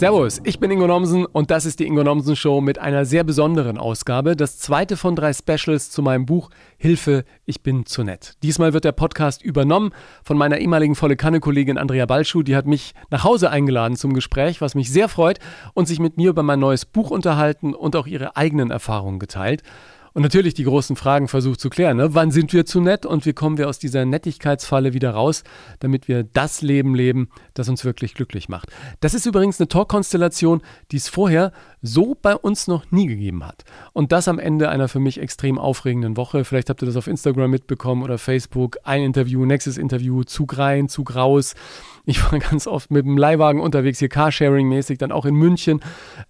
Servus, ich bin Ingo Nomsen und das ist die Ingo Nomsen Show mit einer sehr besonderen Ausgabe. Das zweite von drei Specials zu meinem Buch Hilfe, ich bin zu nett. Diesmal wird der Podcast übernommen von meiner ehemaligen volle Kanne-Kollegin Andrea Balschuh. Die hat mich nach Hause eingeladen zum Gespräch, was mich sehr freut und sich mit mir über mein neues Buch unterhalten und auch ihre eigenen Erfahrungen geteilt und natürlich die großen Fragen versucht zu klären. Ne? Wann sind wir zu nett und wie kommen wir aus dieser Nettigkeitsfalle wieder raus, damit wir das Leben leben, das uns wirklich glücklich macht. Das ist übrigens eine Talk-Konstellation, die es vorher so bei uns noch nie gegeben hat. Und das am Ende einer für mich extrem aufregenden Woche. Vielleicht habt ihr das auf Instagram mitbekommen oder Facebook. Ein Interview, nächstes Interview, Zug rein, Zug raus. Ich war ganz oft mit dem Leihwagen unterwegs, hier Carsharing-mäßig, dann auch in München.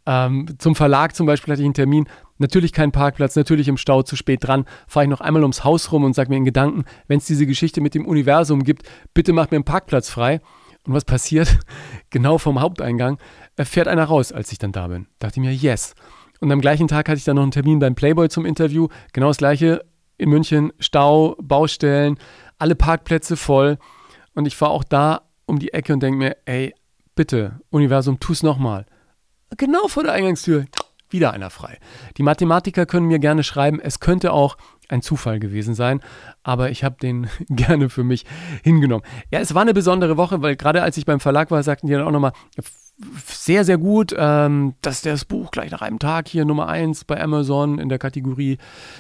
Ähm, zum Verlag zum Beispiel hatte ich einen Termin. Natürlich kein Parkplatz, natürlich im Stau zu spät dran. Fahre ich noch einmal ums Haus rum und sage mir in Gedanken, wenn es diese Geschichte mit dem Universum gibt, bitte mach mir einen Parkplatz frei. Und was passiert? Genau vom Haupteingang fährt einer raus, als ich dann da bin. Dachte ich mir, yes. Und am gleichen Tag hatte ich dann noch einen Termin beim Playboy zum Interview. Genau das gleiche in München. Stau, Baustellen, alle Parkplätze voll. Und ich fahre auch da um die Ecke und denke mir, ey, bitte, Universum, tu's nochmal. Genau vor der Eingangstür wieder einer frei. Die Mathematiker können mir gerne schreiben, es könnte auch ein Zufall gewesen sein, aber ich habe den gerne für mich hingenommen. Ja, es war eine besondere Woche, weil gerade als ich beim Verlag war, sagten die dann auch nochmal, sehr, sehr gut, ähm, dass das Buch gleich nach einem Tag hier Nummer 1 bei Amazon in der Kategorie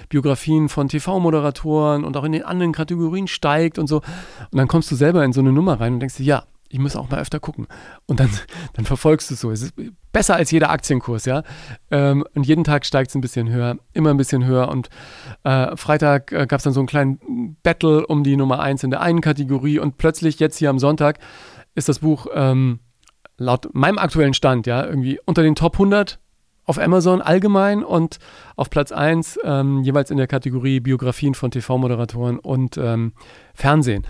Biografien von TV-Moderatoren und auch in den anderen Kategorien steigt und so. Und dann kommst du selber in so eine Nummer rein und denkst dir, ja, ich muss auch mal öfter gucken. Und dann, dann verfolgst du es so. Es ist besser als jeder Aktienkurs, ja. Ähm, und jeden Tag steigt es ein bisschen höher, immer ein bisschen höher. Und äh, Freitag äh, gab es dann so einen kleinen Battle um die Nummer 1 in der einen Kategorie. Und plötzlich, jetzt hier am Sonntag, ist das Buch ähm, laut meinem aktuellen Stand, ja, irgendwie unter den Top 100 auf Amazon allgemein und auf Platz 1 ähm, jeweils in der Kategorie Biografien von TV-Moderatoren und ähm, Fernsehen.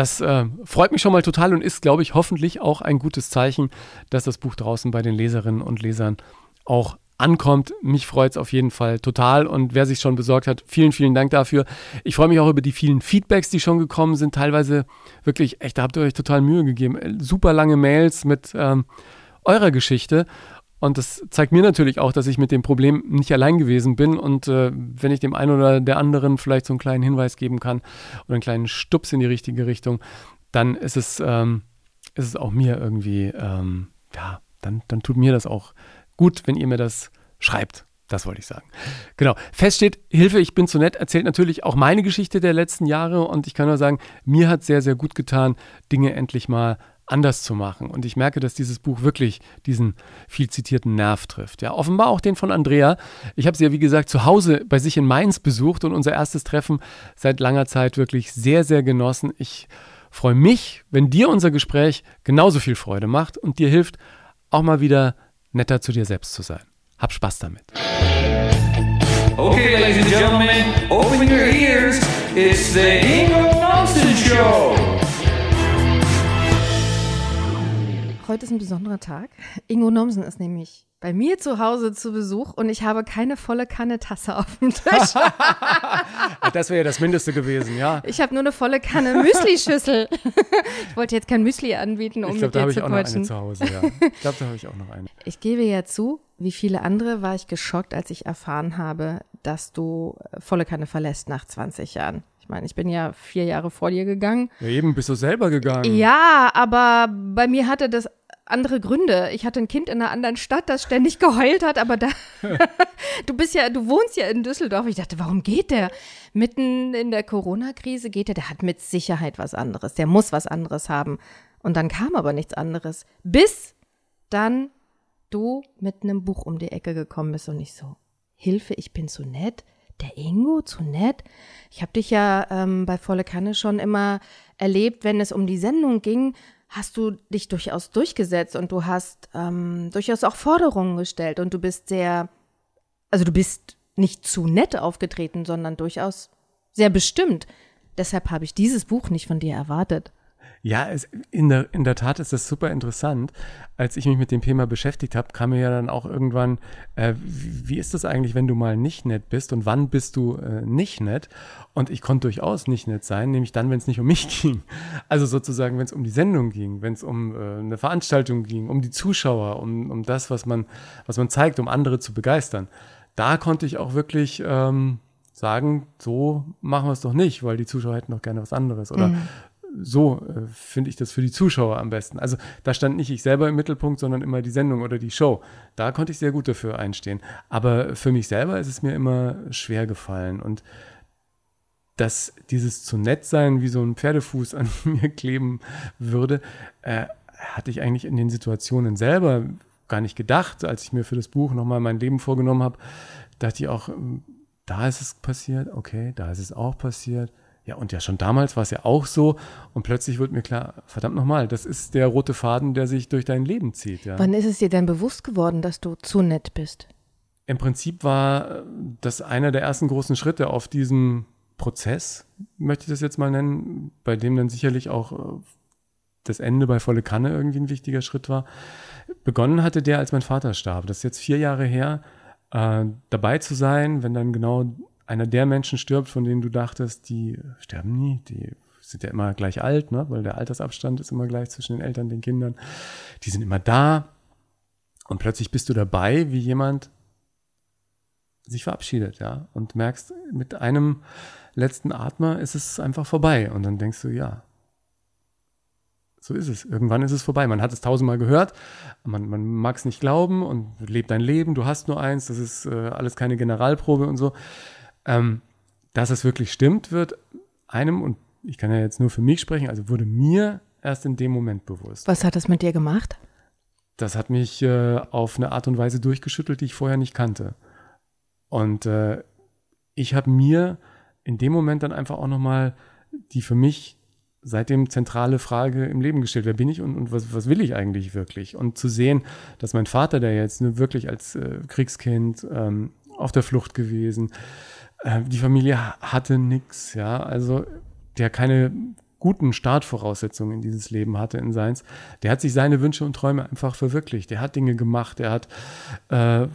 Das äh, freut mich schon mal total und ist, glaube ich, hoffentlich auch ein gutes Zeichen, dass das Buch draußen bei den Leserinnen und Lesern auch ankommt. Mich freut es auf jeden Fall total und wer sich schon besorgt hat, vielen, vielen Dank dafür. Ich freue mich auch über die vielen Feedbacks, die schon gekommen sind. Teilweise wirklich, echt, da habt ihr euch total Mühe gegeben. Super lange Mails mit ähm, eurer Geschichte und das zeigt mir natürlich auch, dass ich mit dem Problem nicht allein gewesen bin. Und äh, wenn ich dem einen oder der anderen vielleicht so einen kleinen Hinweis geben kann oder einen kleinen Stups in die richtige Richtung, dann ist es, ähm, ist es auch mir irgendwie, ähm, ja, dann, dann tut mir das auch gut, wenn ihr mir das schreibt. Das wollte ich sagen. Genau. Fest steht, Hilfe, ich bin zu nett, erzählt natürlich auch meine Geschichte der letzten Jahre und ich kann nur sagen, mir hat sehr, sehr gut getan, Dinge endlich mal anders zu machen. Und ich merke, dass dieses Buch wirklich diesen viel zitierten Nerv trifft. Ja, offenbar auch den von Andrea. Ich habe sie ja, wie gesagt, zu Hause bei sich in Mainz besucht und unser erstes Treffen seit langer Zeit wirklich sehr, sehr genossen. Ich freue mich, wenn dir unser Gespräch genauso viel Freude macht und dir hilft, auch mal wieder netter zu dir selbst zu sein. Hab Spaß damit. Okay, ladies and gentlemen, open your ears. It's the Ingo Nelson Show. Heute ist ein besonderer Tag. Ingo Nomsen ist nämlich bei mir zu Hause zu Besuch und ich habe keine volle Kanne Tasse auf dem Tisch. das wäre ja das Mindeste gewesen, ja. Ich habe nur eine volle Kanne Müsli-Schüssel. ich wollte jetzt kein Müsli anbieten, um ich glaub, mit dir zu quatschen. Ich glaube, da habe ich auch noch eine zu Hause, ja. Ich glaube, da habe ich auch noch eine. Ich gebe ja zu, wie viele andere war ich geschockt, als ich erfahren habe, dass du volle Kanne verlässt nach 20 Jahren. Ich meine, ich bin ja vier Jahre vor dir gegangen. Ja, eben bist du selber gegangen. Ja, aber bei mir hatte das andere Gründe. Ich hatte ein Kind in einer anderen Stadt, das ständig geheult hat, aber da, du bist ja, du wohnst ja in Düsseldorf. Ich dachte, warum geht der? Mitten in der Corona-Krise geht der, der hat mit Sicherheit was anderes. Der muss was anderes haben. Und dann kam aber nichts anderes. Bis dann du mit einem Buch um die Ecke gekommen bist und ich so, Hilfe, ich bin zu nett. Der Ingo, zu nett. Ich habe dich ja ähm, bei Volle Kanne schon immer erlebt, wenn es um die Sendung ging, hast du dich durchaus durchgesetzt und du hast ähm, durchaus auch Forderungen gestellt und du bist sehr, also du bist nicht zu nett aufgetreten, sondern durchaus sehr bestimmt. Deshalb habe ich dieses Buch nicht von dir erwartet. Ja, es, in, der, in der Tat ist das super interessant. Als ich mich mit dem Thema beschäftigt habe, kam mir ja dann auch irgendwann, äh, wie, wie, ist das eigentlich, wenn du mal nicht nett bist und wann bist du äh, nicht nett? Und ich konnte durchaus nicht nett sein, nämlich dann, wenn es nicht um mich ging. Also sozusagen, wenn es um die Sendung ging, wenn es um äh, eine Veranstaltung ging, um die Zuschauer, um, um das, was man, was man zeigt, um andere zu begeistern. Da konnte ich auch wirklich ähm, sagen, so machen wir es doch nicht, weil die Zuschauer hätten doch gerne was anderes. Oder mhm so äh, finde ich das für die Zuschauer am besten. Also da stand nicht ich selber im Mittelpunkt, sondern immer die Sendung oder die Show. Da konnte ich sehr gut dafür einstehen. Aber für mich selber ist es mir immer schwer gefallen. Und dass dieses zu nett sein wie so ein Pferdefuß an mir kleben würde, äh, hatte ich eigentlich in den Situationen selber gar nicht gedacht. Als ich mir für das Buch nochmal mein Leben vorgenommen habe, dachte ich auch, hm, da ist es passiert, okay, da ist es auch passiert ja, und ja, schon damals war es ja auch so. Und plötzlich wird mir klar, verdammt nochmal, das ist der rote Faden, der sich durch dein Leben zieht. Ja. Wann ist es dir denn bewusst geworden, dass du zu nett bist? Im Prinzip war das einer der ersten großen Schritte auf diesem Prozess, möchte ich das jetzt mal nennen, bei dem dann sicherlich auch äh, das Ende bei volle Kanne irgendwie ein wichtiger Schritt war. Begonnen hatte der, als mein Vater starb. Das ist jetzt vier Jahre her, äh, dabei zu sein, wenn dann genau einer der Menschen stirbt, von denen du dachtest, die sterben nie, die sind ja immer gleich alt, ne? weil der Altersabstand ist immer gleich zwischen den Eltern und den Kindern. Die sind immer da und plötzlich bist du dabei, wie jemand sich verabschiedet, ja, und merkst, mit einem letzten Atmer ist es einfach vorbei und dann denkst du, ja, so ist es. Irgendwann ist es vorbei. Man hat es tausendmal gehört, man, man mag es nicht glauben und lebt dein Leben, du hast nur eins, das ist äh, alles keine Generalprobe und so. Ähm, dass es wirklich stimmt, wird einem, und ich kann ja jetzt nur für mich sprechen, also wurde mir erst in dem Moment bewusst. Was hat das mit dir gemacht? Das hat mich äh, auf eine Art und Weise durchgeschüttelt, die ich vorher nicht kannte. Und äh, ich habe mir in dem Moment dann einfach auch nochmal die für mich seitdem zentrale Frage im Leben gestellt. Wer bin ich und, und was, was will ich eigentlich wirklich? Und zu sehen, dass mein Vater, der jetzt wirklich als äh, Kriegskind ähm, auf der Flucht gewesen, äh, die Familie hatte nichts, ja, also der keine guten Startvoraussetzungen in dieses Leben hatte in seins, der hat sich seine Wünsche und Träume einfach verwirklicht. Der hat Dinge gemacht, der hat äh,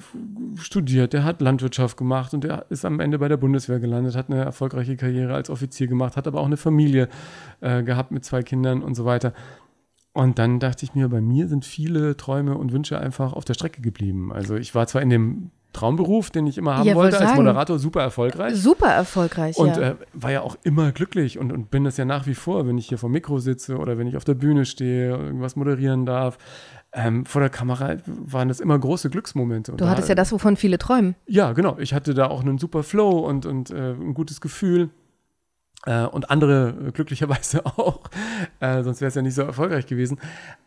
studiert, der hat Landwirtschaft gemacht und der ist am Ende bei der Bundeswehr gelandet, hat eine erfolgreiche Karriere als Offizier gemacht, hat aber auch eine Familie äh, gehabt mit zwei Kindern und so weiter. Und dann dachte ich mir, bei mir sind viele Träume und Wünsche einfach auf der Strecke geblieben. Also ich war zwar in dem Traumberuf, den ich immer haben ja, wollte, als Moderator, super erfolgreich. Super erfolgreich, Und ja. äh, war ja auch immer glücklich und, und bin das ja nach wie vor, wenn ich hier vor Mikro sitze oder wenn ich auf der Bühne stehe, irgendwas moderieren darf. Ähm, vor der Kamera waren das immer große Glücksmomente. Und du hattest da, ja das, wovon viele träumen. Ja, genau. Ich hatte da auch einen super Flow und, und äh, ein gutes Gefühl. Äh, und andere glücklicherweise auch, äh, sonst wäre es ja nicht so erfolgreich gewesen.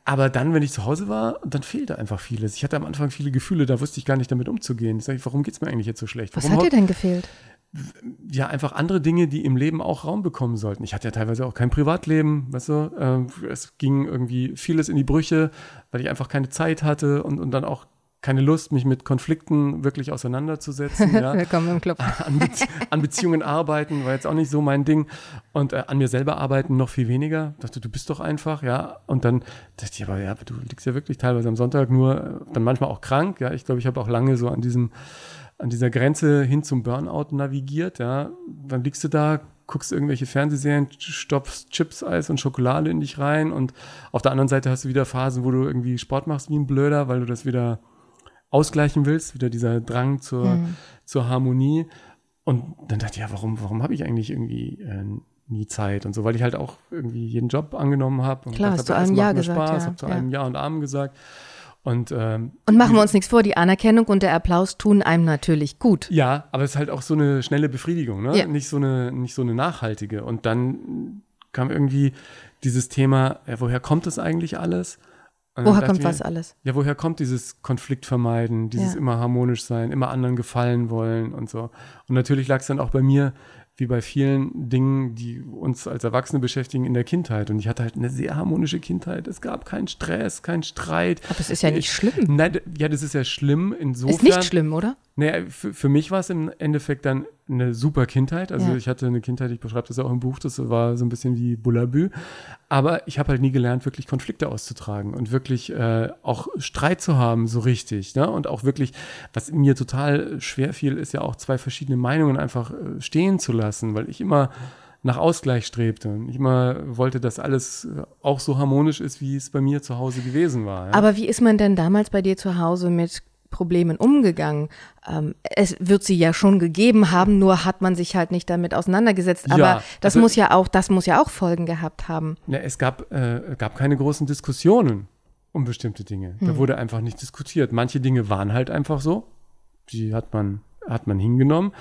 Aber dann, wenn ich zu Hause war, dann fehlte einfach vieles. Ich hatte am Anfang viele Gefühle, da wusste ich gar nicht damit umzugehen. Ich sage, warum geht es mir eigentlich jetzt so schlecht? Warum Was hat dir denn gefehlt? Ja, einfach andere Dinge, die im Leben auch Raum bekommen sollten. Ich hatte ja teilweise auch kein Privatleben, weißt du. Äh, es ging irgendwie vieles in die Brüche, weil ich einfach keine Zeit hatte und, und dann auch keine Lust, mich mit Konflikten wirklich auseinanderzusetzen. Ja. Willkommen im Club. An, Be an, Beziehungen arbeiten war jetzt auch nicht so mein Ding. Und äh, an mir selber arbeiten noch viel weniger. Ich dachte, du bist doch einfach, ja. Und dann dachte ich, aber ja, du liegst ja wirklich teilweise am Sonntag nur, äh, dann manchmal auch krank. Ja, ich glaube, ich habe auch lange so an diesem, an dieser Grenze hin zum Burnout navigiert. Ja, dann liegst du da, guckst irgendwelche Fernsehserien, stopfst Chips, Eis und Schokolade in dich rein und auf der anderen Seite hast du wieder Phasen, wo du irgendwie Sport machst wie ein Blöder, weil du das wieder ausgleichen willst, wieder dieser Drang zur, mhm. zur Harmonie. Und dann dachte ich, ja, warum, warum habe ich eigentlich irgendwie äh, nie Zeit und so, weil ich halt auch irgendwie jeden Job angenommen habe. Klar, hast du einem Ja gesagt. Spaß, ja, habe zu ja. einem Ja und Amen gesagt. Und, ähm, und machen wir uns nichts vor, die Anerkennung und der Applaus tun einem natürlich gut. Ja, aber es ist halt auch so eine schnelle Befriedigung, ne? Ja. Nicht, so eine, nicht so eine nachhaltige. Und dann kam irgendwie dieses Thema, ja, woher kommt das eigentlich alles? Woher kommt mir, was alles? Ja, woher kommt dieses Konflikt vermeiden, dieses ja. immer harmonisch sein, immer anderen gefallen wollen und so. Und natürlich lag es dann auch bei mir, wie bei vielen Dingen, die uns als Erwachsene beschäftigen in der Kindheit. Und ich hatte halt eine sehr harmonische Kindheit. Es gab keinen Stress, keinen Streit. Aber das ist ja nicht schlimm. Nein, ja, das ist ja schlimm insofern. Ist nicht schlimm, oder? Naja, für, für mich war es im Endeffekt dann eine super Kindheit. Also Ja. ich hatte eine Kindheit, ich beschreibe das auch im Buch, das war so ein bisschen wie Bullabü. Aber ich habe halt nie gelernt, wirklich Konflikte auszutragen und wirklich äh, auch Streit zu haben, so richtig. Ne? Und auch wirklich, was mir total schwer fiel, ist ja auch zwei verschiedene Meinungen einfach äh, stehen zu lassen, weil ich immer nach Ausgleich strebte und ich immer wollte, dass alles äh, auch so harmonisch ist, wie es bei mir zu Hause gewesen war. Ja? Aber wie ist man denn damals bei dir zu Hause mit Problemen umgegangen? Ähm, es wird sie ja schon gegeben haben, nur hat man sich halt nicht damit auseinandergesetzt. Aber Ja, das also- muss ja auch, das muss ja auch Folgen gehabt haben. Ja, es gab, äh, gab keine großen Diskussionen um bestimmte Dinge. Da wurde einfach nicht diskutiert. Manche Dinge waren halt einfach so. Die hat man, hat man hingenommen.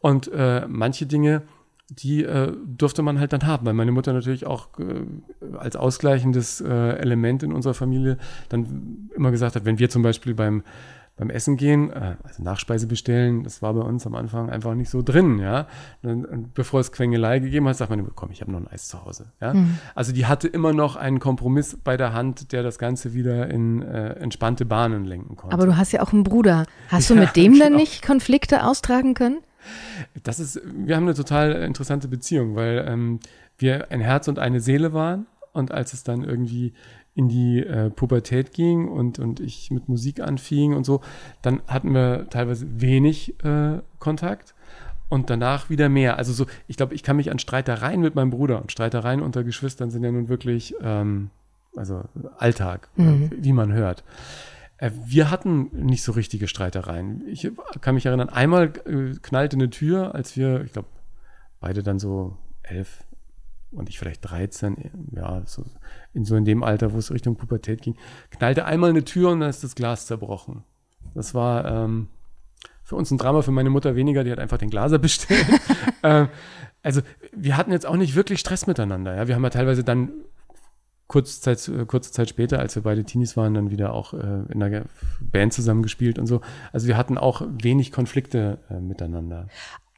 Und äh, manche Dinge, die äh, durfte man halt dann haben, weil meine Mutter natürlich auch äh, als ausgleichendes äh, Element in unserer Familie dann immer gesagt hat, wenn wir zum Beispiel beim beim Essen gehen, äh, also Nachspeise bestellen, das war bei uns am Anfang einfach nicht so drin, ja. Dann, und bevor es Quengelei gegeben hat, sagt man, komm, ich habe noch ein Eis zu Hause, ja. Also die hatte immer noch einen Kompromiss bei der Hand, der das Ganze wieder in äh, entspannte Bahnen lenken konnte. Aber du hast ja auch einen Bruder. Hast du Ja, mit dem denn genau. nicht Konflikte austragen können? Das ist, wir haben eine total interessante Beziehung, weil ähm, wir ein Herz und eine Seele waren. Und als es dann irgendwie in die äh, Pubertät ging und, und ich mit Musik anfing und so, dann hatten wir teilweise wenig äh, Kontakt und danach wieder mehr. Also so, ich glaube, ich kann mich an Streitereien mit meinem Bruder und Streitereien unter Geschwistern sind ja nun wirklich, ähm, also Alltag, äh, wie man hört. Äh, Wir hatten nicht so richtige Streitereien. Ich kann mich erinnern, einmal äh, knallte eine Tür, als wir, ich glaube, beide dann so elf und ich vielleicht 13, ja, so in so in dem Alter, wo es Richtung Pubertät ging, knallte einmal eine Tür und dann ist das Glas zerbrochen. Das war ähm, für uns ein Drama, für meine Mutter weniger, die hat einfach den Glaser bestellt. ähm, also wir hatten jetzt auch nicht wirklich Stress miteinander. Ja? Wir haben ja teilweise dann kurze Zeit, äh, kurze Zeit später, als wir beide Teenies waren, dann wieder auch äh, in einer Band zusammengespielt und so. Also wir hatten auch wenig Konflikte äh, miteinander.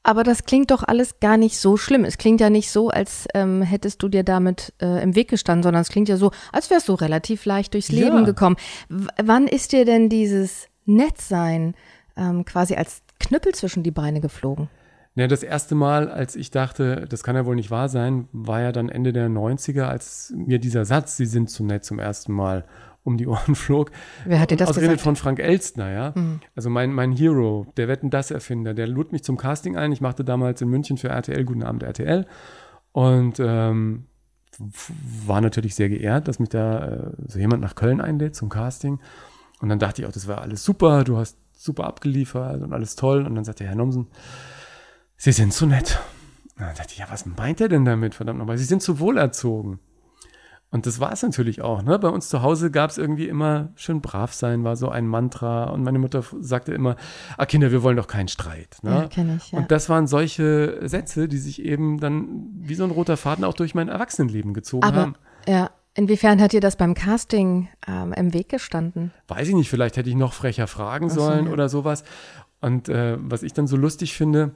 Aber das klingt doch alles gar nicht so schlimm. Es klingt ja nicht so, als ähm, hättest du dir damit äh, im Weg gestanden, sondern es klingt ja so, als wärst du relativ leicht durchs Ja. Leben gekommen. W wann ist dir denn dieses Nettsein ähm, quasi als Knüppel zwischen die Beine geflogen? Ja, das erste Mal, als ich dachte, das kann ja wohl nicht wahr sein, war ja dann Ende der 90er, als mir dieser Satz, Sie sind zu nett zum ersten Mal um die Ohren flog. Wer hat dir das Ausgerechnet gesagt? von Frank Elstner, ja. Also mein, mein Hero, der Wetten das Erfinder, der lud mich zum Casting ein. Ich machte damals in München für RTL Guten Abend RTL und ähm, war natürlich sehr geehrt, dass mich da äh, so jemand nach Köln einlädt zum Casting. Und dann dachte ich auch, das war alles super, du hast super abgeliefert und alles toll. Und dann sagte Herr Nomsen, Sie sind zu nett. Und dann dachte ich, ja, was meint er denn damit? Verdammt nochmal, Sie sind zu wohlerzogen. Und das war es natürlich auch. Ne? Bei uns zu Hause gab es irgendwie immer schön brav sein, war so ein Mantra. Und meine Mutter sagte immer, ah Kinder, wir wollen doch keinen Streit. Ne? Ja, kenn ich, ja. Und das waren solche Sätze, die sich eben dann wie so ein roter Faden auch durch mein Erwachsenenleben gezogen Aber haben. ja, inwiefern hat dir das beim Casting ähm, im Weg gestanden? weiß ich nicht, vielleicht hätte ich noch frecher fragen so, sollen ja. oder sowas. Und äh, was ich dann so lustig finde,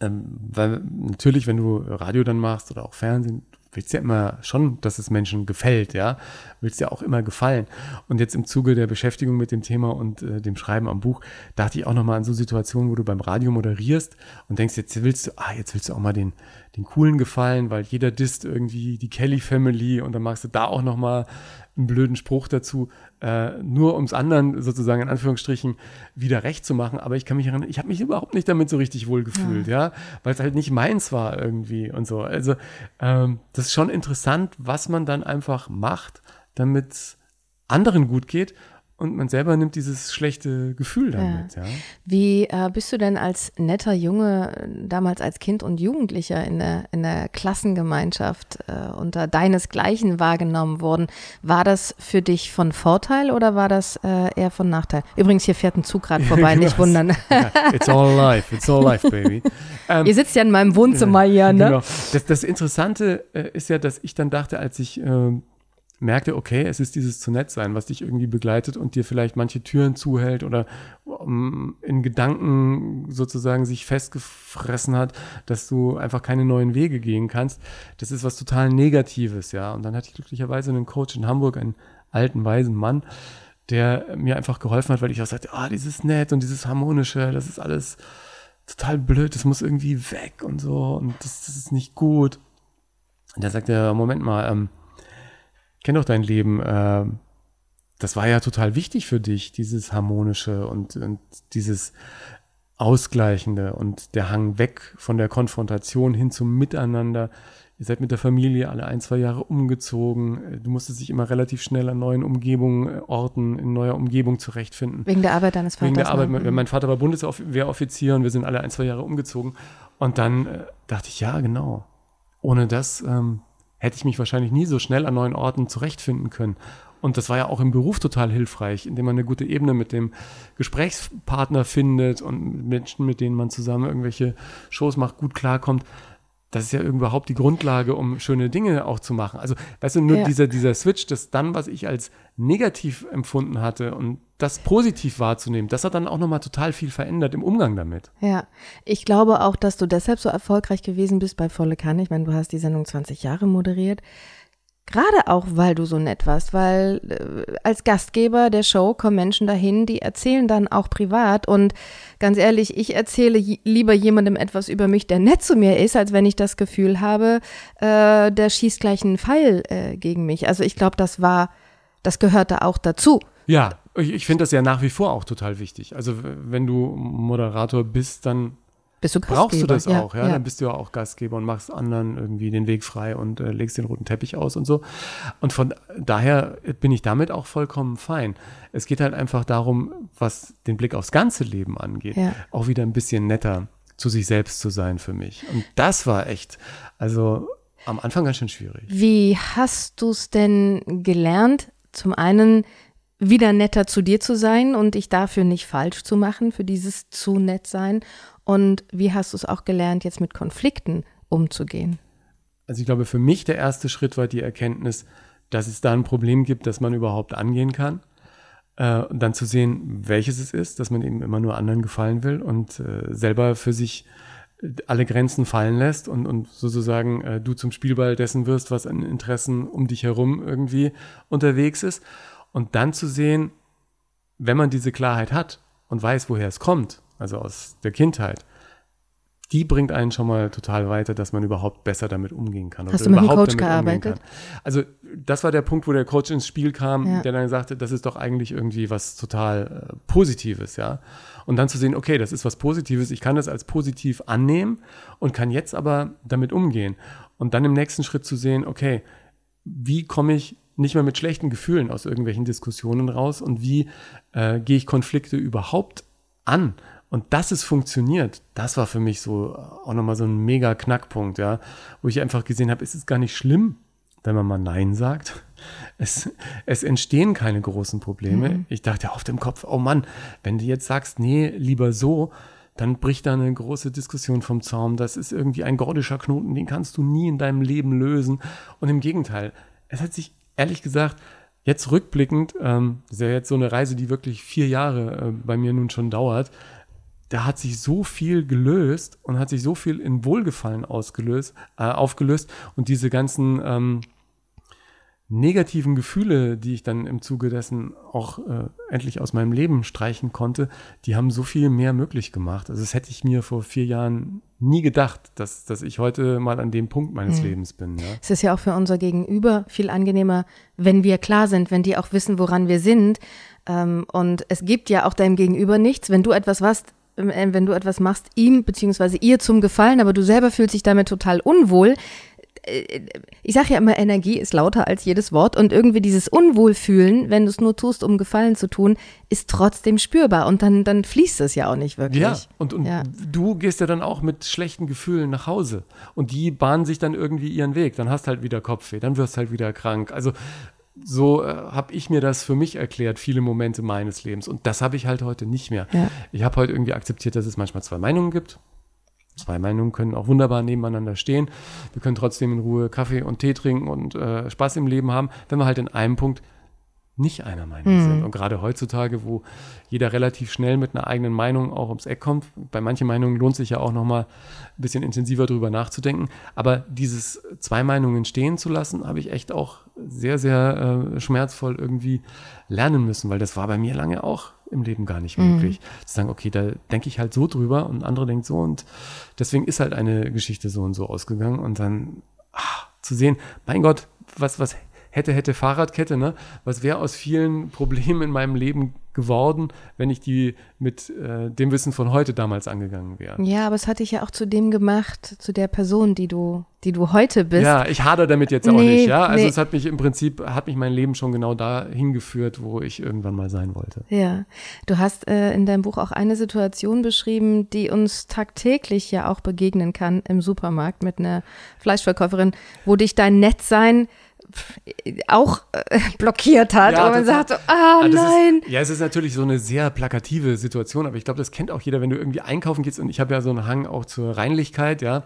ähm, weil natürlich, wenn du Radio dann machst oder auch Fernsehen, willst ja immer schon, dass es Menschen gefällt, ja, willst ja auch immer gefallen. Und jetzt im Zuge der Beschäftigung mit dem Thema und äh, dem Schreiben am Buch, dachte ich auch nochmal an so Situationen, wo du beim Radio moderierst und denkst, jetzt willst du, ah, jetzt willst du auch mal den, den coolen gefallen, weil jeder disst irgendwie die Kelly Family und dann machst du da auch nochmal einen blöden Spruch dazu, äh, nur ums anderen sozusagen in Anführungsstrichen wieder recht zu machen. Aber ich kann mich erinnern, ich habe mich überhaupt nicht damit so richtig wohl gefühlt, ja, weil es halt nicht meins war irgendwie und so. Also ähm, das ist schon interessant, was man dann einfach macht, damit es anderen gut geht und man selber nimmt dieses schlechte Gefühl damit, ja. Wie äh, bist du denn als netter Junge äh, damals als Kind und Jugendlicher in der, in der Klassengemeinschaft äh, unter deinesgleichen wahrgenommen worden? War das für dich von Vorteil oder war das äh, eher von Nachteil? Übrigens, hier fährt ein Zug gerade vorbei, nicht wundern. ja. It's all life, it's all life, baby. Ähm, Ihr sitzt ja in meinem Wohnzimmer hier, ne? Genau. Das, das Interessante äh, ist ja, dass ich dann dachte, als ich ähm, merkte, okay, es ist dieses zu nett sein, was dich irgendwie begleitet und dir vielleicht manche Türen zuhält oder um, in Gedanken sozusagen sich festgefressen hat, dass du einfach keine neuen Wege gehen kannst. Das ist was total Negatives, ja. Und dann hatte ich glücklicherweise einen Coach in Hamburg, einen alten, weisen Mann, der mir einfach geholfen hat, weil ich auch sagte, ah, dieses nett und dieses harmonische, das ist alles total blöd, das muss irgendwie weg und so und das, das ist nicht gut. Und da sagt er, Moment mal, ähm, kenn doch dein Leben, äh, das war ja total wichtig für dich, dieses harmonische und, und dieses Ausgleichende und der Hang weg von der Konfrontation hin zum Miteinander. Ihr seid mit der Familie alle ein, zwei Jahre umgezogen. Du musstest dich immer relativ schnell an neuen Umgebungen, äh, Orten, in neuer Umgebung zurechtfinden. Wegen der Arbeit deines Vaters. Wegen der Arbeit. ne? Mein mein Vater war Bundeswehroffizier und wir sind alle ein, zwei Jahre umgezogen. Und dann äh, dachte ich, ja, genau. Ohne das ähm, hätte ich mich wahrscheinlich nie so schnell an neuen Orten zurechtfinden können. Und das war ja auch im Beruf total hilfreich, indem man eine gute Ebene mit dem Gesprächspartner findet und Menschen, mit denen man zusammen irgendwelche Shows macht, gut klarkommt. Das ist ja überhaupt die Grundlage, um schöne Dinge auch zu machen. Also, weißt du, nur Ja. dieser, dieser Switch, das dann, was ich als negativ empfunden hatte und das positiv wahrzunehmen, das hat dann auch nochmal total viel verändert im Umgang damit. Ja, ich glaube auch, dass du deshalb so erfolgreich gewesen bist bei Volle Kanne. Ich meine, du hast die Sendung 20 Jahre moderiert. Gerade auch, weil du so nett warst, weil äh, als Gastgeber der Show kommen Menschen dahin, die erzählen dann auch privat. Und ganz ehrlich, ich erzähle lieber jemandem etwas über mich, der nett zu mir ist, als wenn ich das Gefühl habe, äh, der schießt gleich einen Pfeil äh, gegen mich. Also ich glaube, das war, das gehörte auch dazu. Ja, ich, ich finde das ja nach wie vor auch total wichtig. Also, wenn du Moderator bist, dann Bist du Gastgeber? brauchst du das auch, ja? Dann bist du ja auch Gastgeber und machst anderen irgendwie den Weg frei und äh, legst den roten Teppich aus und so. Und von daher bin ich damit auch vollkommen fein. Es geht halt einfach darum, was den Blick aufs ganze Leben angeht, Ja. auch wieder ein bisschen netter zu sich selbst zu sein für mich. Und das war echt, also am Anfang ganz schön schwierig. Wie hast du es denn gelernt, zum einen wieder netter zu dir zu sein und dich dafür nicht falsch zu machen, für dieses zu nett sein? Und wie hast du es auch gelernt, jetzt mit Konflikten umzugehen? Also ich glaube, für mich der erste Schritt war die Erkenntnis, dass es da ein Problem gibt, das man überhaupt angehen kann. Äh, und dann zu sehen, welches es ist, dass man eben immer nur anderen gefallen will und äh, selber für sich äh, alle Grenzen fallen lässt und, und sozusagen äh, du zum Spielball dessen wirst, was an Interessen um dich herum irgendwie unterwegs ist. Und dann zu sehen, wenn man diese Klarheit hat und weiß, woher es kommt, also aus der Kindheit, die bringt einen schon mal total weiter, dass man überhaupt besser damit umgehen kann. Hast du mit überhaupt Coach gearbeitet? Kann. Also das war der Punkt, wo der Coach ins Spiel kam, Ja. der dann sagte, das ist doch eigentlich irgendwie was total äh, Positives, ja. Und dann zu sehen, okay, das ist was Positives, ich kann das als positiv annehmen und kann jetzt aber damit umgehen. Und dann im nächsten Schritt zu sehen, okay, wie komme ich nicht mehr mit schlechten Gefühlen aus irgendwelchen Diskussionen raus und wie äh, gehe ich Konflikte überhaupt an? Und dass es funktioniert, das war für mich so äh, auch nochmal so ein mega Knackpunkt, ja, wo ich einfach gesehen habe, es ist gar nicht schlimm, wenn man mal Nein sagt. Es, es entstehen keine großen Probleme. Ich dachte auf dem Kopf, oh Mann, wenn du jetzt sagst, nee, lieber so, dann bricht da eine große Diskussion vom Zaum. Das ist irgendwie ein gordischer Knoten, den kannst du nie in deinem Leben lösen. Und im Gegenteil, es hat sich ehrlich gesagt, jetzt rückblickend, ähm, das ist ja jetzt so eine Reise, die wirklich vier Jahre äh, bei mir nun schon dauert, da hat sich so viel gelöst und hat sich so viel in Wohlgefallen ausgelöst, äh, aufgelöst und diese ganzen ähm, negativen Gefühle, die ich dann im Zuge dessen auch äh, endlich aus meinem Leben streichen konnte, die haben so viel mehr möglich gemacht. Also das hätte ich mir vor vier Jahren nie gedacht, dass, dass ich heute mal an dem Punkt meines Lebens bin. Ja. Es ist ja auch für unser Gegenüber viel angenehmer, wenn wir klar sind, wenn die auch wissen, woran wir sind. Ähm, und es gibt ja auch deinem Gegenüber nichts, wenn du etwas was, äh, wenn du etwas machst, ihm beziehungsweise ihr zum Gefallen, aber du selber fühlst dich damit total unwohl. Ich sage ja immer, Energie ist lauter als jedes Wort und irgendwie dieses Unwohlfühlen, wenn du es nur tust, um Gefallen zu tun, ist trotzdem spürbar und dann, dann fließt es ja auch nicht wirklich. Ja, und, und Ja. du gehst ja dann auch mit schlechten Gefühlen nach Hause. Und die bahnen sich dann irgendwie ihren Weg. Dann hast halt wieder Kopfweh, dann wirst halt wieder krank. Also so äh, habe ich mir das für mich erklärt, viele Momente meines Lebens. Und das habe ich halt heute nicht mehr. Ja. Ich habe heute irgendwie akzeptiert, dass es manchmal zwei Meinungen gibt. Zwei Meinungen können auch wunderbar nebeneinander stehen. Wir können trotzdem in Ruhe Kaffee und Tee trinken und äh, Spaß im Leben haben, wenn wir halt in einem Punkt nicht einer Meinung sind. Und gerade heutzutage, wo jeder relativ schnell mit einer eigenen Meinung auch ums Eck kommt, bei manchen Meinungen lohnt sich ja auch nochmal ein bisschen intensiver drüber nachzudenken. Aber dieses zwei Meinungen stehen zu lassen, habe ich echt auch sehr, sehr äh, schmerzvoll irgendwie lernen müssen, weil das war bei mir lange auch im Leben gar nicht möglich. Mhm. Zu sagen, okay, da denke ich halt so drüber und andere denkt so und deswegen ist halt eine Geschichte so und so ausgegangen und dann ach, zu sehen, mein Gott, was, was hätte, hätte Fahrradkette, ne? Was wäre aus vielen Problemen in meinem Leben geworden, wenn ich die mit äh, dem Wissen von heute damals angegangen wäre. Ja, aber es hat dich ja auch zu dem gemacht, zu der Person, die du, die du heute bist. Ja, ich hader damit jetzt auch nee, nicht, ja. Also nee. es hat mich im Prinzip, hat mich mein Leben schon genau dahin geführt, wo ich irgendwann mal sein wollte. Ja. Du hast äh, in deinem Buch auch eine Situation beschrieben, die uns tagtäglich ja auch begegnen kann im Supermarkt mit einer Fleischverkäuferin, wo dich dein Nettsein auch äh, blockiert hat. Ja, und man sagt, so, ah, ah nein. Ist, ja, es ist natürlich so eine sehr plakative Situation, aber ich glaube, das kennt auch jeder, wenn du irgendwie einkaufen gehst und ich habe ja so einen Hang auch zur Reinlichkeit, ja.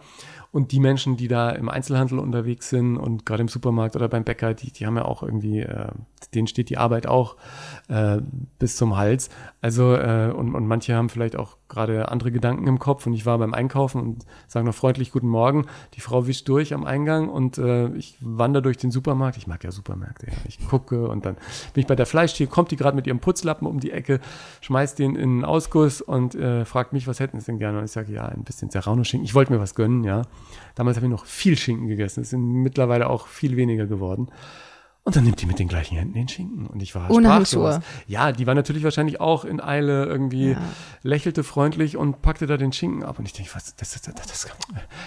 Und die Menschen, die da im Einzelhandel unterwegs sind und gerade im Supermarkt oder beim Bäcker, die, die haben ja auch irgendwie, äh, denen steht die Arbeit auch äh, bis zum Hals. Also, äh, und, und manche haben vielleicht auch gerade andere Gedanken im Kopf und ich war beim Einkaufen und sage noch freundlich Guten Morgen. Die Frau wischt durch am Eingang und äh, ich wandere durch den Supermarkt. Ich mag ja Supermärkte, ja. Ich gucke und dann bin ich bei der Fleischtheke, kommt die gerade mit ihrem Putzlappen um die Ecke, schmeißt den in einen Ausguss und äh, fragt mich, was hätten Sie denn gerne? Und ich sage, ja, ein bisschen Serrano-Schinken. Ich wollte mir was gönnen, ja. Damals habe ich noch viel Schinken gegessen. Es sind mittlerweile auch viel weniger geworden. Und dann nimmt die mit den gleichen Händen den Schinken. Und ich war Ohne sprachlos. Handschuhe. Ja, die war natürlich wahrscheinlich auch in Eile irgendwie, ja. lächelte freundlich und packte da den Schinken ab. Und ich denke, was, das, das, das, das,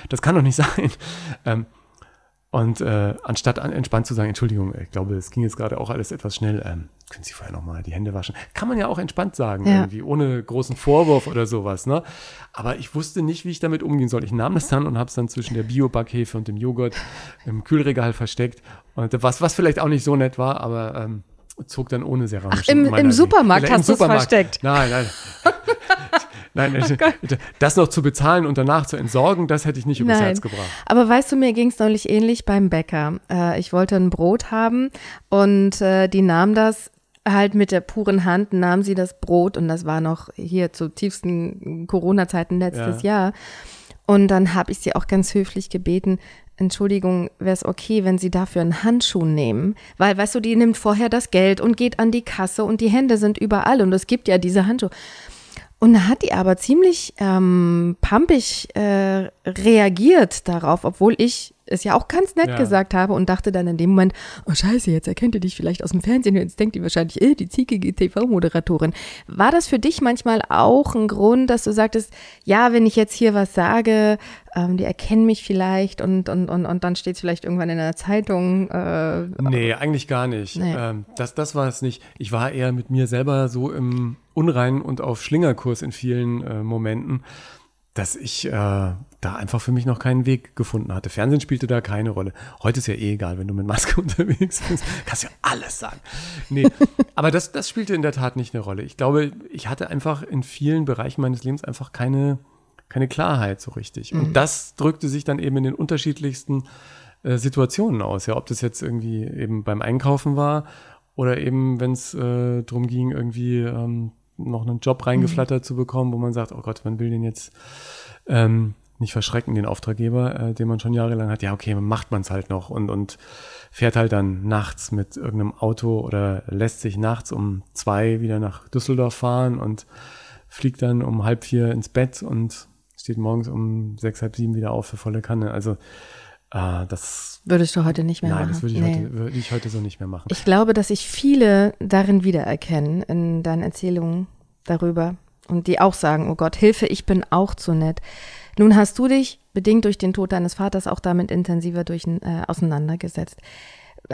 das kann doch nicht sein. Ähm, und äh, anstatt an, entspannt zu sagen, Entschuldigung, ich glaube, es ging jetzt gerade auch alles etwas schnell, ähm, können Sie vorher nochmal die Hände waschen? Kann man ja auch entspannt sagen, ja. irgendwie, ohne großen Vorwurf oder sowas. Ne? Aber ich wusste nicht, wie ich damit umgehen soll. Ich nahm das dann und habe es dann zwischen der Bio-Backhefe und dem Joghurt im Kühlregal versteckt. Und was, was vielleicht auch nicht so nett war, aber ähm, zog dann ohne Serrano. Ach, im, im Supermarkt hast du es versteckt? Nein, nein. Nein, oh das noch zu bezahlen und danach zu entsorgen, das hätte ich nicht übers Nein. Herz gebracht. Aber weißt du, mir ging es neulich ähnlich beim Bäcker. Äh, ich wollte ein Brot haben und äh, die nahm das halt mit der puren Hand, nahm sie das Brot und das war noch hier zu tiefsten Corona-Zeiten letztes ja. Jahr. Und dann habe ich sie auch ganz höflich gebeten, Entschuldigung, wäre es okay, wenn Sie dafür einen Handschuh nehmen? Weil, weißt du, die nimmt vorher das Geld und geht an die Kasse und die Hände sind überall und es gibt ja diese Handschuhe. Und da hat die aber ziemlich ähm, pampig äh, reagiert darauf, obwohl ich es ja auch ganz nett ja. gesagt habe und dachte dann in dem Moment, oh scheiße, jetzt erkennt ihr dich vielleicht aus dem Fernsehen, jetzt denkt ihr wahrscheinlich, äh, die ziekige TV-Moderatorin. War das für dich manchmal auch ein Grund, dass du sagtest, ja, wenn ich jetzt hier was sage, ähm, die erkennen mich vielleicht und, und, und, und dann steht es vielleicht irgendwann in der Zeitung. Äh, nee, eigentlich gar nicht. Nee. Ähm, das, das war es nicht. Ich war eher mit mir selber so im Unrein und auf Schlingerkurs in vielen äh, Momenten, dass ich äh, da einfach für mich noch keinen Weg gefunden hatte. Fernsehen spielte da keine Rolle. Heute ist ja eh egal, wenn du mit Maske unterwegs bist. Kannst ja alles sagen. Nee, aber das, das spielte in der Tat nicht eine Rolle. Ich glaube, ich hatte einfach in vielen Bereichen meines Lebens einfach keine, keine Klarheit so richtig. Und mhm. das drückte sich dann eben in den unterschiedlichsten äh, Situationen aus. Ja, ob das jetzt irgendwie eben beim Einkaufen war oder eben, wenn es äh, darum ging, irgendwie ähm, noch einen Job reingeflattert mhm. zu bekommen, wo man sagt, oh Gott, man will den jetzt ähm, nicht verschrecken, den Auftraggeber, äh, den man schon jahrelang hat. Ja, okay, macht man es halt noch und, und fährt halt dann nachts mit irgendeinem Auto oder lässt sich nachts um zwei wieder nach Düsseldorf fahren und fliegt dann um halb vier ins Bett und steht morgens um sechs, halb sieben wieder auf für volle Kanne. Also äh, das würdest du heute nicht mehr nein, machen. Nein, das würde ich, nee. heute, würde ich heute so nicht mehr machen. Ich glaube, dass sich viele darin wiedererkennen in deinen Erzählungen darüber und die auch sagen, oh Gott, Hilfe, ich bin auch zu nett. Nun hast du dich, bedingt durch den Tod deines Vaters, auch damit intensiver durch, äh, auseinandergesetzt.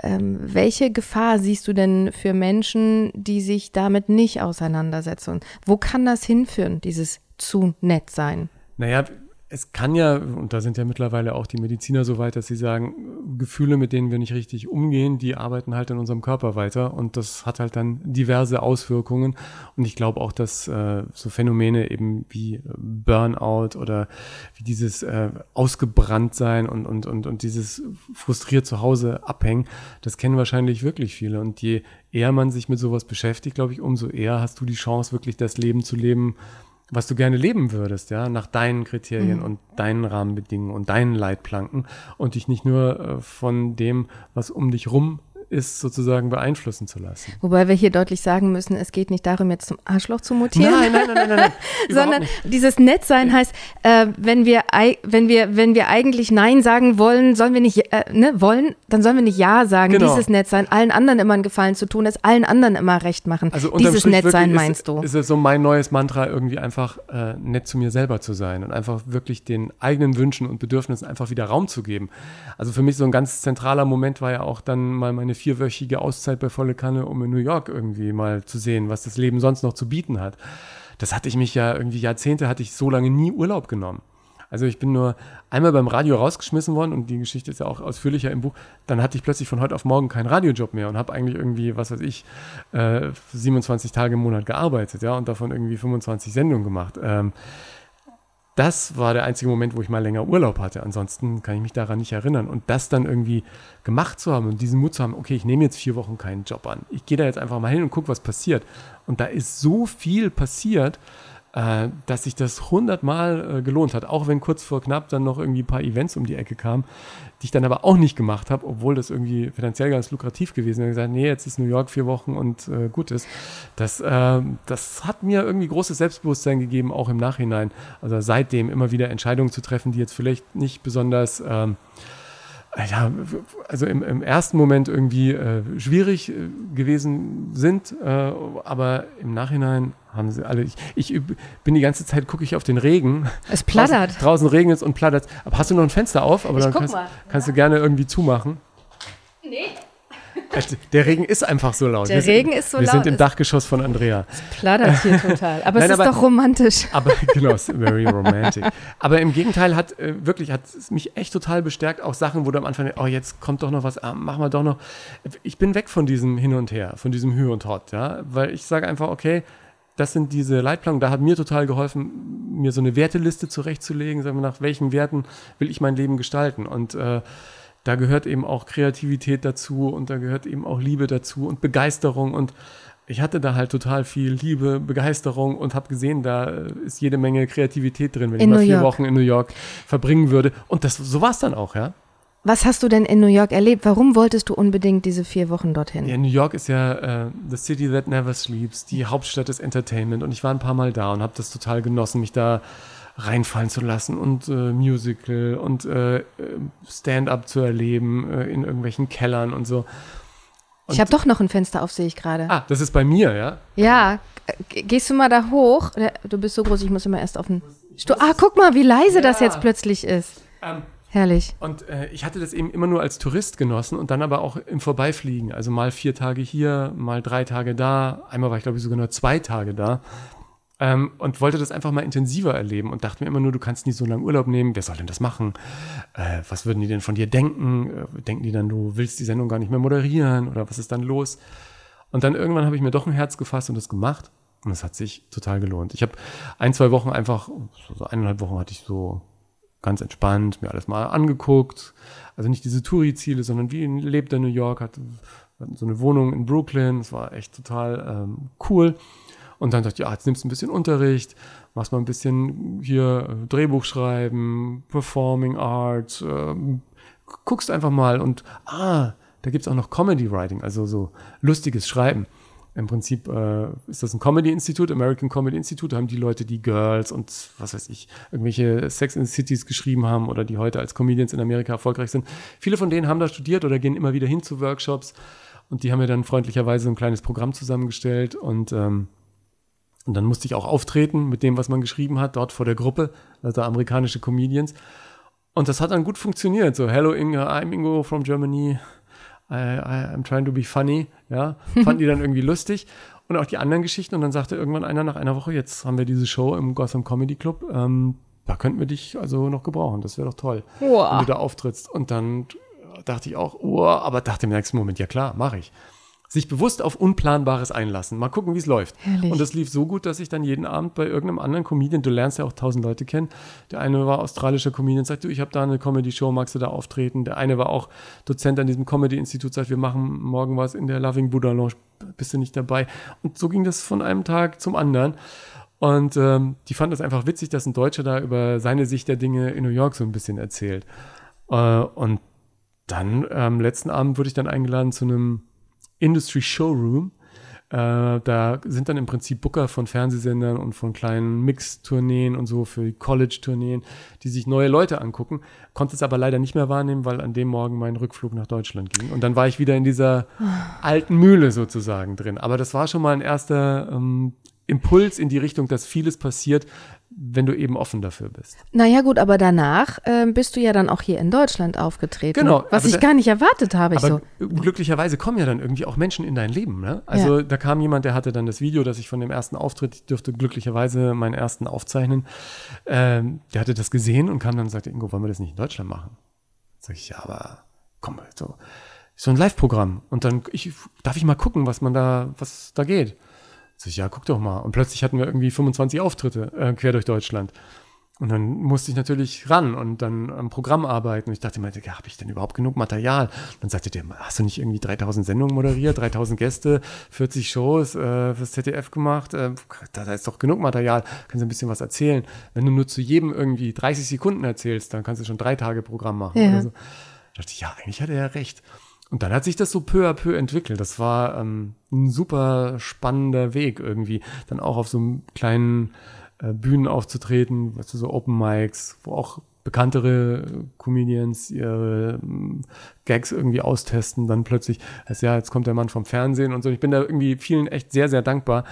Ähm, welche Gefahr siehst du denn für Menschen, die sich damit nicht auseinandersetzen? Wo kann das hinführen, dieses zu nett sein? Naja, es kann ja, und da sind ja mittlerweile auch die Mediziner so weit, dass sie sagen, Gefühle, mit denen wir nicht richtig umgehen, die arbeiten halt in unserem Körper weiter und das hat halt dann diverse Auswirkungen. Und ich glaube auch, dass äh, so Phänomene eben wie Burnout oder wie dieses äh, ausgebrannt sein und, und, und, und dieses frustriert zu Hause abhängen, das kennen wahrscheinlich wirklich viele. Und je eher man sich mit sowas beschäftigt, glaube ich, umso eher hast du die Chance, wirklich das Leben zu leben, was du gerne leben würdest, ja, nach deinen Kriterien mhm. und deinen Rahmenbedingungen und deinen Leitplanken und dich nicht nur äh, von dem, was um dich rum ist, sozusagen beeinflussen zu lassen. Wobei wir hier deutlich sagen müssen, es geht nicht darum, jetzt zum Arschloch zu mutieren. Nein, nein, nein, nein, nein. nein. sondern dieses Nettsein heißt, äh, wenn wir, wenn wir, wenn wir eigentlich Nein sagen wollen, sollen wir nicht, äh, ne, wollen, dann sollen wir nicht Ja sagen. Genau. Dieses Nettsein, allen anderen immer einen Gefallen zu tun, es allen anderen immer recht machen. Also dieses Strich Nettsein meinst du? Ist es so mein neues Mantra, irgendwie einfach äh, nett zu mir selber zu sein und einfach wirklich den eigenen Wünschen und Bedürfnissen einfach wieder Raum zu geben. Also für mich so ein ganz zentraler Moment war ja auch dann mal meine vierwöchige Auszeit bei Volle Kanne, um in New York irgendwie mal zu sehen, was das Leben sonst noch zu bieten hat. Das hatte ich mich ja irgendwie Jahrzehnte, hatte ich so lange nie Urlaub genommen. Also ich bin nur einmal beim Radio rausgeschmissen worden und die Geschichte ist ja auch ausführlicher im Buch. Dann hatte ich plötzlich von heute auf morgen keinen Radiojob mehr und habe eigentlich irgendwie, was weiß ich, äh, 27 Tage im Monat gearbeitet, ja, und davon irgendwie 25 Sendungen gemacht. Ähm, das war der einzige Moment, wo ich mal länger Urlaub hatte. Ansonsten kann ich mich daran nicht erinnern. Und das dann irgendwie gemacht zu haben und diesen Mut zu haben, okay, ich nehme jetzt vier Wochen keinen Job an. Ich gehe da jetzt einfach mal hin und gucke, was passiert. Und da ist so viel passiert, äh, dass sich das hundertmal äh, gelohnt hat, auch wenn kurz vor knapp dann noch irgendwie ein paar Events um die Ecke kamen, die ich dann aber auch nicht gemacht habe, obwohl das irgendwie finanziell ganz lukrativ gewesen wäre. Gesagt, nee, jetzt ist New York vier Wochen und äh, gut ist. Das, äh, das hat mir irgendwie großes Selbstbewusstsein gegeben, auch im Nachhinein. Also seitdem immer wieder Entscheidungen zu treffen, die jetzt vielleicht nicht besonders ähm, ja, also im, im, ersten Moment irgendwie äh, schwierig äh, gewesen sind, äh, aber im Nachhinein haben sie alle. Ich, ich bin die ganze Zeit, gucke ich auf den Regen. Es plattert. Draußen, draußen regnet es und plattert. Aber hast du noch ein Fenster auf? Aber ich dann kannst, kannst du gerne irgendwie zumachen. Nee. Der Regen ist einfach so laut. Der wir Regen sind, ist so wir laut. Wir sind im Dachgeschoss von Andrea. Es plattert hier total. Aber Nein, es ist aber, doch romantisch. Aber genau, es ist very romantic. aber im Gegenteil hat äh, wirklich, hat es mich echt total bestärkt. Auch Sachen, wo du am Anfang, oh, jetzt kommt doch noch was, ah, machen wir doch noch. Ich bin weg von diesem Hin und Her, von diesem Hü und Hot, ja. Weil ich sage einfach, okay, das sind diese Leitplanken. Da hat mir total geholfen, mir so eine Werteliste zurechtzulegen, sagen wir, nach welchen Werten will ich mein Leben gestalten. Und äh, da gehört eben auch Kreativität dazu und da gehört eben auch Liebe dazu und Begeisterung und ich hatte da halt total viel Liebe, Begeisterung und habe gesehen, da ist jede Menge Kreativität drin, wenn in ich mal vier. Wochen in New York verbringen würde. Und das, so war es dann auch, ja. Was hast du denn in New York erlebt? Warum wolltest du unbedingt diese vier Wochen dorthin? Ja, New York ist ja äh, the city that never sleeps, die Hauptstadt des Entertainment. Und ich war ein paar Mal da und habe das total genossen, mich da reinfallen zu lassen und äh, Musical und äh, Stand-up zu erleben äh, in irgendwelchen Kellern und so. Und ich habe doch noch ein Fenster auf, sehe ich gerade. Ah, das ist bei mir, ja? Ja, gehst du mal da hoch? Du bist so groß, ich muss immer erst auf den Stuhl. Ah, guck mal, wie leise ja. das jetzt plötzlich ist. Ähm, Herrlich. Und äh, ich hatte das eben immer nur als Tourist genossen und dann aber auch im Vorbeifliegen. Also mal vier Tage hier, mal drei Tage da. Einmal war ich, glaube ich, sogar nur zwei Tage da. Ähm, und wollte das einfach mal intensiver erleben und dachte mir immer nur, du kannst nie so lange Urlaub nehmen. Wer soll denn das machen? Äh, was würden die denn von dir denken? Äh, denken die dann, du willst die Sendung gar nicht mehr moderieren oder was ist dann los? Und dann irgendwann habe ich mir doch ein Herz gefasst und das gemacht. Und es hat sich total gelohnt. Ich habe ein, zwei Wochen einfach, so eineinhalb Wochen hatte ich so ganz entspannt mir alles mal angeguckt. Also nicht diese Touri-Ziele, sondern wie lebt der New York, hat, so eine Wohnung in Brooklyn. Das war echt total ähm, cool. Und dann dachte ich, ja, jetzt nimmst du ein bisschen Unterricht, machst mal ein bisschen hier äh, Drehbuch schreiben, Performing Art, ähm, guckst einfach mal und ah, da gibt's auch noch Comedy Writing, also so lustiges Schreiben. Im Prinzip äh, ist das ein Comedy-Institut, American Comedy Institute, da haben die Leute, die Girls und was weiß ich, irgendwelche Sex in the Cities geschrieben haben oder die heute als Comedians in Amerika erfolgreich sind. Viele von denen haben da studiert oder gehen immer wieder hin zu Workshops und die haben mir dann freundlicherweise ein kleines Programm zusammengestellt und ähm, und dann musste ich auch auftreten mit dem, was man geschrieben hat, dort vor der Gruppe, also amerikanische Comedians. Und das hat dann gut funktioniert. So, hello Inge, I'm Ingo from Germany. I, I, I'm trying to be funny. Ja, fanden die dann irgendwie lustig. Und auch die anderen Geschichten. Und dann sagte irgendwann einer nach einer Woche, jetzt haben wir diese Show im Gotham Comedy Club. Ähm, da könnten wir dich also noch gebrauchen. Das wäre doch toll, wow. wenn du da auftrittst. Und dann dachte ich auch, oh, aber dachte im nächsten Moment, ja klar, mache ich sich bewusst auf Unplanbares einlassen. Mal gucken, wie es läuft. Herrlich. Und das lief so gut, dass ich dann jeden Abend bei irgendeinem anderen Comedian, du lernst ja auch tausend Leute kennen, der eine war australischer Comedian, sagt, du, ich habe da eine Comedy-Show, magst du da auftreten? Der eine war auch Dozent an diesem Comedy-Institut, sagt, wir machen morgen was in der Loving Buddha Lounge, bist du nicht dabei? Und so ging das von einem Tag zum anderen. Und ähm, die fanden es einfach witzig, dass ein Deutscher da über seine Sicht der Dinge in New York so ein bisschen erzählt. Äh, und dann ähm, letzten Abend wurde ich dann eingeladen zu einem Industry Showroom. Äh, da sind dann im Prinzip Booker von Fernsehsendern und von kleinen Mix-Tourneen und so für College-Tourneen, die sich neue Leute angucken. Konnte es aber leider nicht mehr wahrnehmen, weil an dem Morgen mein Rückflug nach Deutschland ging. Und dann war ich wieder in dieser alten Mühle sozusagen drin. Aber das war schon mal ein erster ähm, Impuls in die Richtung, dass vieles passiert, wenn du eben offen dafür bist. Naja gut, aber danach äh, bist du ja dann auch hier in Deutschland aufgetreten. Genau, Was ich da- gar nicht erwartet habe. Ich so. glücklicherweise kommen ja dann irgendwie auch Menschen in dein Leben. Ne? Also da kam jemand, der hatte dann das Video, das ich von dem ersten Auftritt, ich dürfte glücklicherweise meinen ersten aufzeichnen, ähm, der hatte das gesehen und kam dann und sagte, Ingo, wollen wir das nicht in Deutschland machen? Sag ich, ja, aber komm, so, so ein Live-Programm. Und dann, ich, darf ich mal gucken, was man da, was da geht? Ich, ja, guck doch mal. Und plötzlich hatten wir irgendwie 25 Auftritte äh, quer durch Deutschland. Und dann musste ich natürlich ran und dann am Programm arbeiten. Und ich dachte mir, ja, habe ich denn überhaupt genug Material? Und dann sagte der, hast du nicht irgendwie 3000 Sendungen moderiert, 3000 Gäste, 40 Shows äh, fürs ZDF gemacht? Äh, da, da ist doch genug Material, kannst du ein bisschen was erzählen. Wenn du nur zu jedem irgendwie 30 Sekunden erzählst, dann kannst du schon drei Tage Programm machen Ja. so. Da dachte ich, ja, eigentlich hat er ja recht. Und dann hat sich das so peu à peu entwickelt. Das war ähm, ein super spannender Weg irgendwie. Dann auch auf so einem kleinen äh, Bühnen aufzutreten, weißt du, so Open Mics, wo auch bekanntere Comedians ihre ähm, Gags irgendwie austesten, dann plötzlich, heißt ja, jetzt kommt der Mann vom Fernsehen und so. Ich bin da irgendwie vielen echt sehr, sehr dankbar,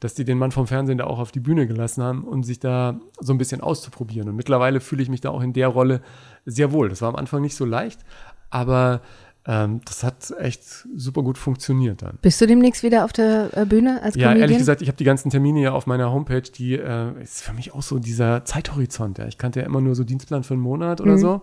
dass die den Mann vom Fernsehen da auch auf die Bühne gelassen haben, um sich da so ein bisschen auszuprobieren. Und mittlerweile fühle ich mich da auch in der Rolle sehr wohl. Das war am Anfang nicht so leicht, aber ähm, das hat echt super gut funktioniert dann. Bist du demnächst wieder auf der äh, Bühne als Ja, Comedian? ehrlich gesagt, ich habe die ganzen Termine ja auf meiner Homepage, die äh, ist für mich auch so dieser Zeithorizont. Ja. Ich kannte ja immer nur so Dienstplan für einen Monat oder so.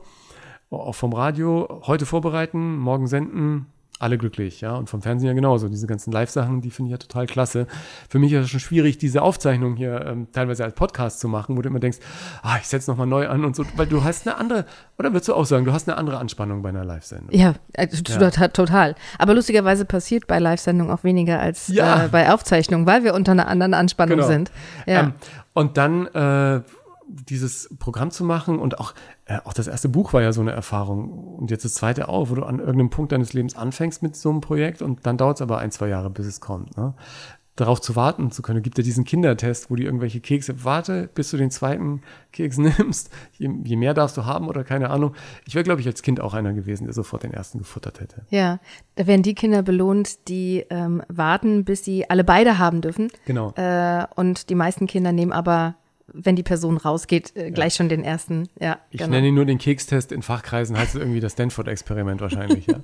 Auch vom Radio, heute vorbereiten, morgen senden, alle glücklich, ja. Und vom Fernsehen ja genauso. Diese ganzen Live-Sachen, die finde ich ja total klasse. Für mich ist es schon schwierig, diese Aufzeichnung hier ähm, teilweise als Podcast zu machen, wo du immer denkst, ah, ich setze nochmal neu an und so, weil du hast eine andere, oder würdest du auch sagen, du hast eine andere Anspannung bei einer Live-Sendung? Ja, äh, t- total. Aber lustigerweise passiert bei Live-Sendungen auch weniger als Ja. äh, bei Aufzeichnungen, weil wir unter einer anderen Anspannung Genau. sind. Ja. Ähm, und dann äh, dieses Programm zu machen und auch, äh, auch das erste Buch war ja so eine Erfahrung und jetzt das zweite auch, wo du an irgendeinem Punkt deines Lebens anfängst mit so einem Projekt und dann dauert es aber ein, zwei Jahre, bis es kommt. Ne? Darauf zu warten zu können, gibt ja diesen Kindertest, wo die irgendwelche Kekse, warte, bis du den zweiten Keks nimmst, je, je mehr darfst du haben oder keine Ahnung. Ich wäre, glaube ich, als Kind auch einer gewesen, der sofort den ersten gefuttert hätte. ja, da werden die Kinder belohnt, die ähm, warten, bis sie alle beide haben dürfen. Genau. Äh, und die meisten Kinder nehmen aber, wenn die Person rausgeht, äh, gleich schon den ersten. Ja, Ich genau. nenne ihn nur den Kekstest, in Fachkreisen heißt es irgendwie das Stanford-Experiment wahrscheinlich, ja.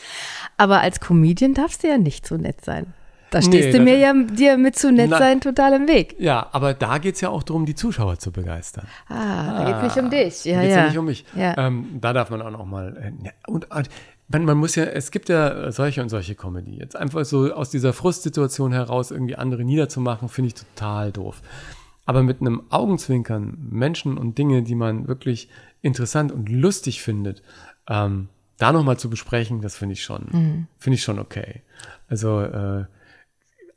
Aber als Comedian darfst du ja nicht so nett sein. Da Nee, stehst du da- mir ja dir mit zu nett Na- sein total im Weg. Ja, aber da geht's ja auch darum, die Zuschauer zu begeistern. Ah, da geht's nicht um dich. Ja, Da geht's ja. ja nicht um mich. Ja. Ähm, da darf man auch noch mal. Äh, ne, und äh, man, man muss ja, es gibt ja solche und solche Comedy. Jetzt einfach so aus dieser Frustsituation heraus irgendwie andere niederzumachen, finde ich total doof. Aber mit einem Augenzwinkern Menschen und Dinge, die man wirklich interessant und lustig findet, ähm, da noch mal zu besprechen, das finde ich schon, Mhm. finde ich schon okay. Also äh,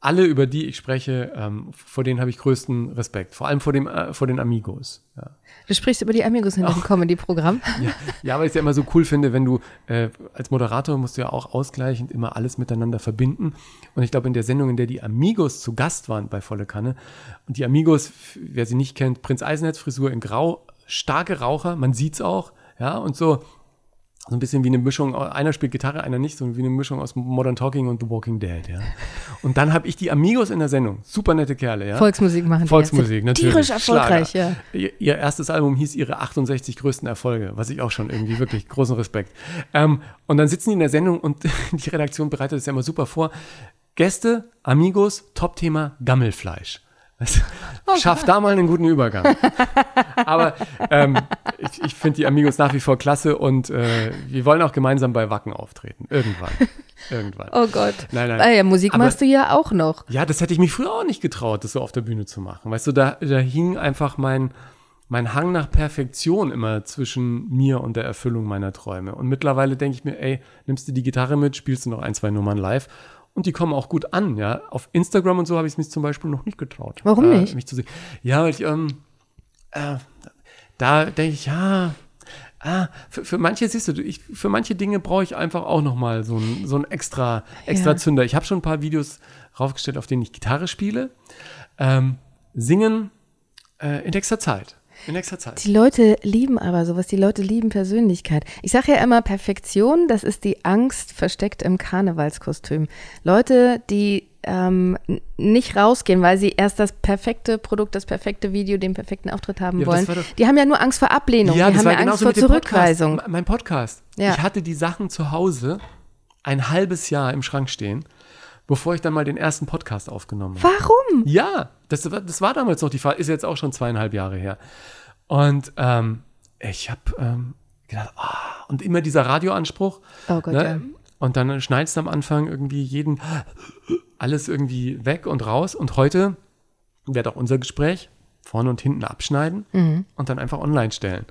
alle, über die ich spreche, ähm, vor denen habe ich größten Respekt. Vor allem vor, dem, äh, vor den Amigos. Ja. Du sprichst über die Amigos in dem Comedy-Programm. Ja, ja, weil ich es ja immer so cool finde, wenn du äh, als Moderator musst du ja auch ausgleichend immer alles miteinander verbinden. Und ich glaube, in der Sendung, in der die Amigos zu Gast waren bei Volle Kanne, und die Amigos, wer sie nicht kennt, Prinz Eisenherz Frisur in Grau, starke Raucher, man sieht's auch, ja, und so so ein bisschen wie eine Mischung, einer spielt Gitarre, einer nicht, so wie eine Mischung aus Modern Talking und The Walking Dead, ja. Und dann habe ich die Amigos in der Sendung, super nette Kerle, ja. Volksmusik machen die Volksmusik, natürlich. Tierisch erfolgreich, Schlager. ja. Ihr, ihr erstes Album hieß ihre 68 größten Erfolge, was ich auch schon irgendwie wirklich großen Respekt. Ähm, und dann sitzen die in der Sendung und die Redaktion bereitet es ja immer super vor. Gäste, Amigos, Top-Thema Gammelfleisch. Das schafft da mal einen guten Übergang. Aber ähm, ich, ich finde die Amigos nach wie vor klasse und äh, wir wollen auch gemeinsam bei Wacken auftreten. Irgendwann. Irgendwann. Oh Gott. Nein, nein. Ah ja, Musik Aber- machst du ja auch noch. Ja, das hätte ich mich früher auch nicht getraut, das so auf der Bühne zu machen. Weißt du, da, da hing einfach mein, mein Hang nach Perfektion immer zwischen mir und der Erfüllung meiner Träume. Und mittlerweile denke ich mir, ey, nimmst du die Gitarre mit, spielst du noch ein, zwei Nummern live und die kommen auch gut an, ja. Auf Instagram und so habe ich es mich zum Beispiel noch nicht getraut. Warum äh, nicht? Mich zu sehen. Ja, weil ich, ähm, äh, da denke ich, ja, Ah, für, für manche, siehst du, ich, für manche Dinge brauche ich einfach auch nochmal so ein, so ein extra, extra Ja. Zünder. Ich habe schon ein paar Videos raufgestellt, auf denen ich Gitarre spiele. Ähm, singen äh, in nächster Zeit. In nächster Zeit. Die Leute lieben aber sowas, die Leute lieben Persönlichkeit. Ich sage ja immer, Perfektion, das ist die Angst versteckt im Karnevalskostüm. Leute, die ähm, nicht rausgehen, weil sie erst das perfekte Produkt, das perfekte Video, den perfekten Auftritt haben Ja, wollen, doch- die haben ja nur Angst vor Ablehnung, die haben ja Angst genauso vor Zurückweisung. Podcast. Mein Podcast. Ja. Ich hatte die Sachen zu Hause ein halbes Jahr im Schrank stehen, bevor ich dann mal den ersten Podcast aufgenommen habe. Warum? Ja, das, war- das war damals noch die Phase, ist jetzt auch schon zweieinhalb Jahre her. Und ähm, ich habe ähm, gedacht, ah, und immer dieser Radioanspruch. Oh Gott, ne? ja. Und dann schneidest du am Anfang irgendwie jeden, alles irgendwie weg und raus. Und heute wird auch unser Gespräch vorne und hinten abschneiden und dann einfach online stellen.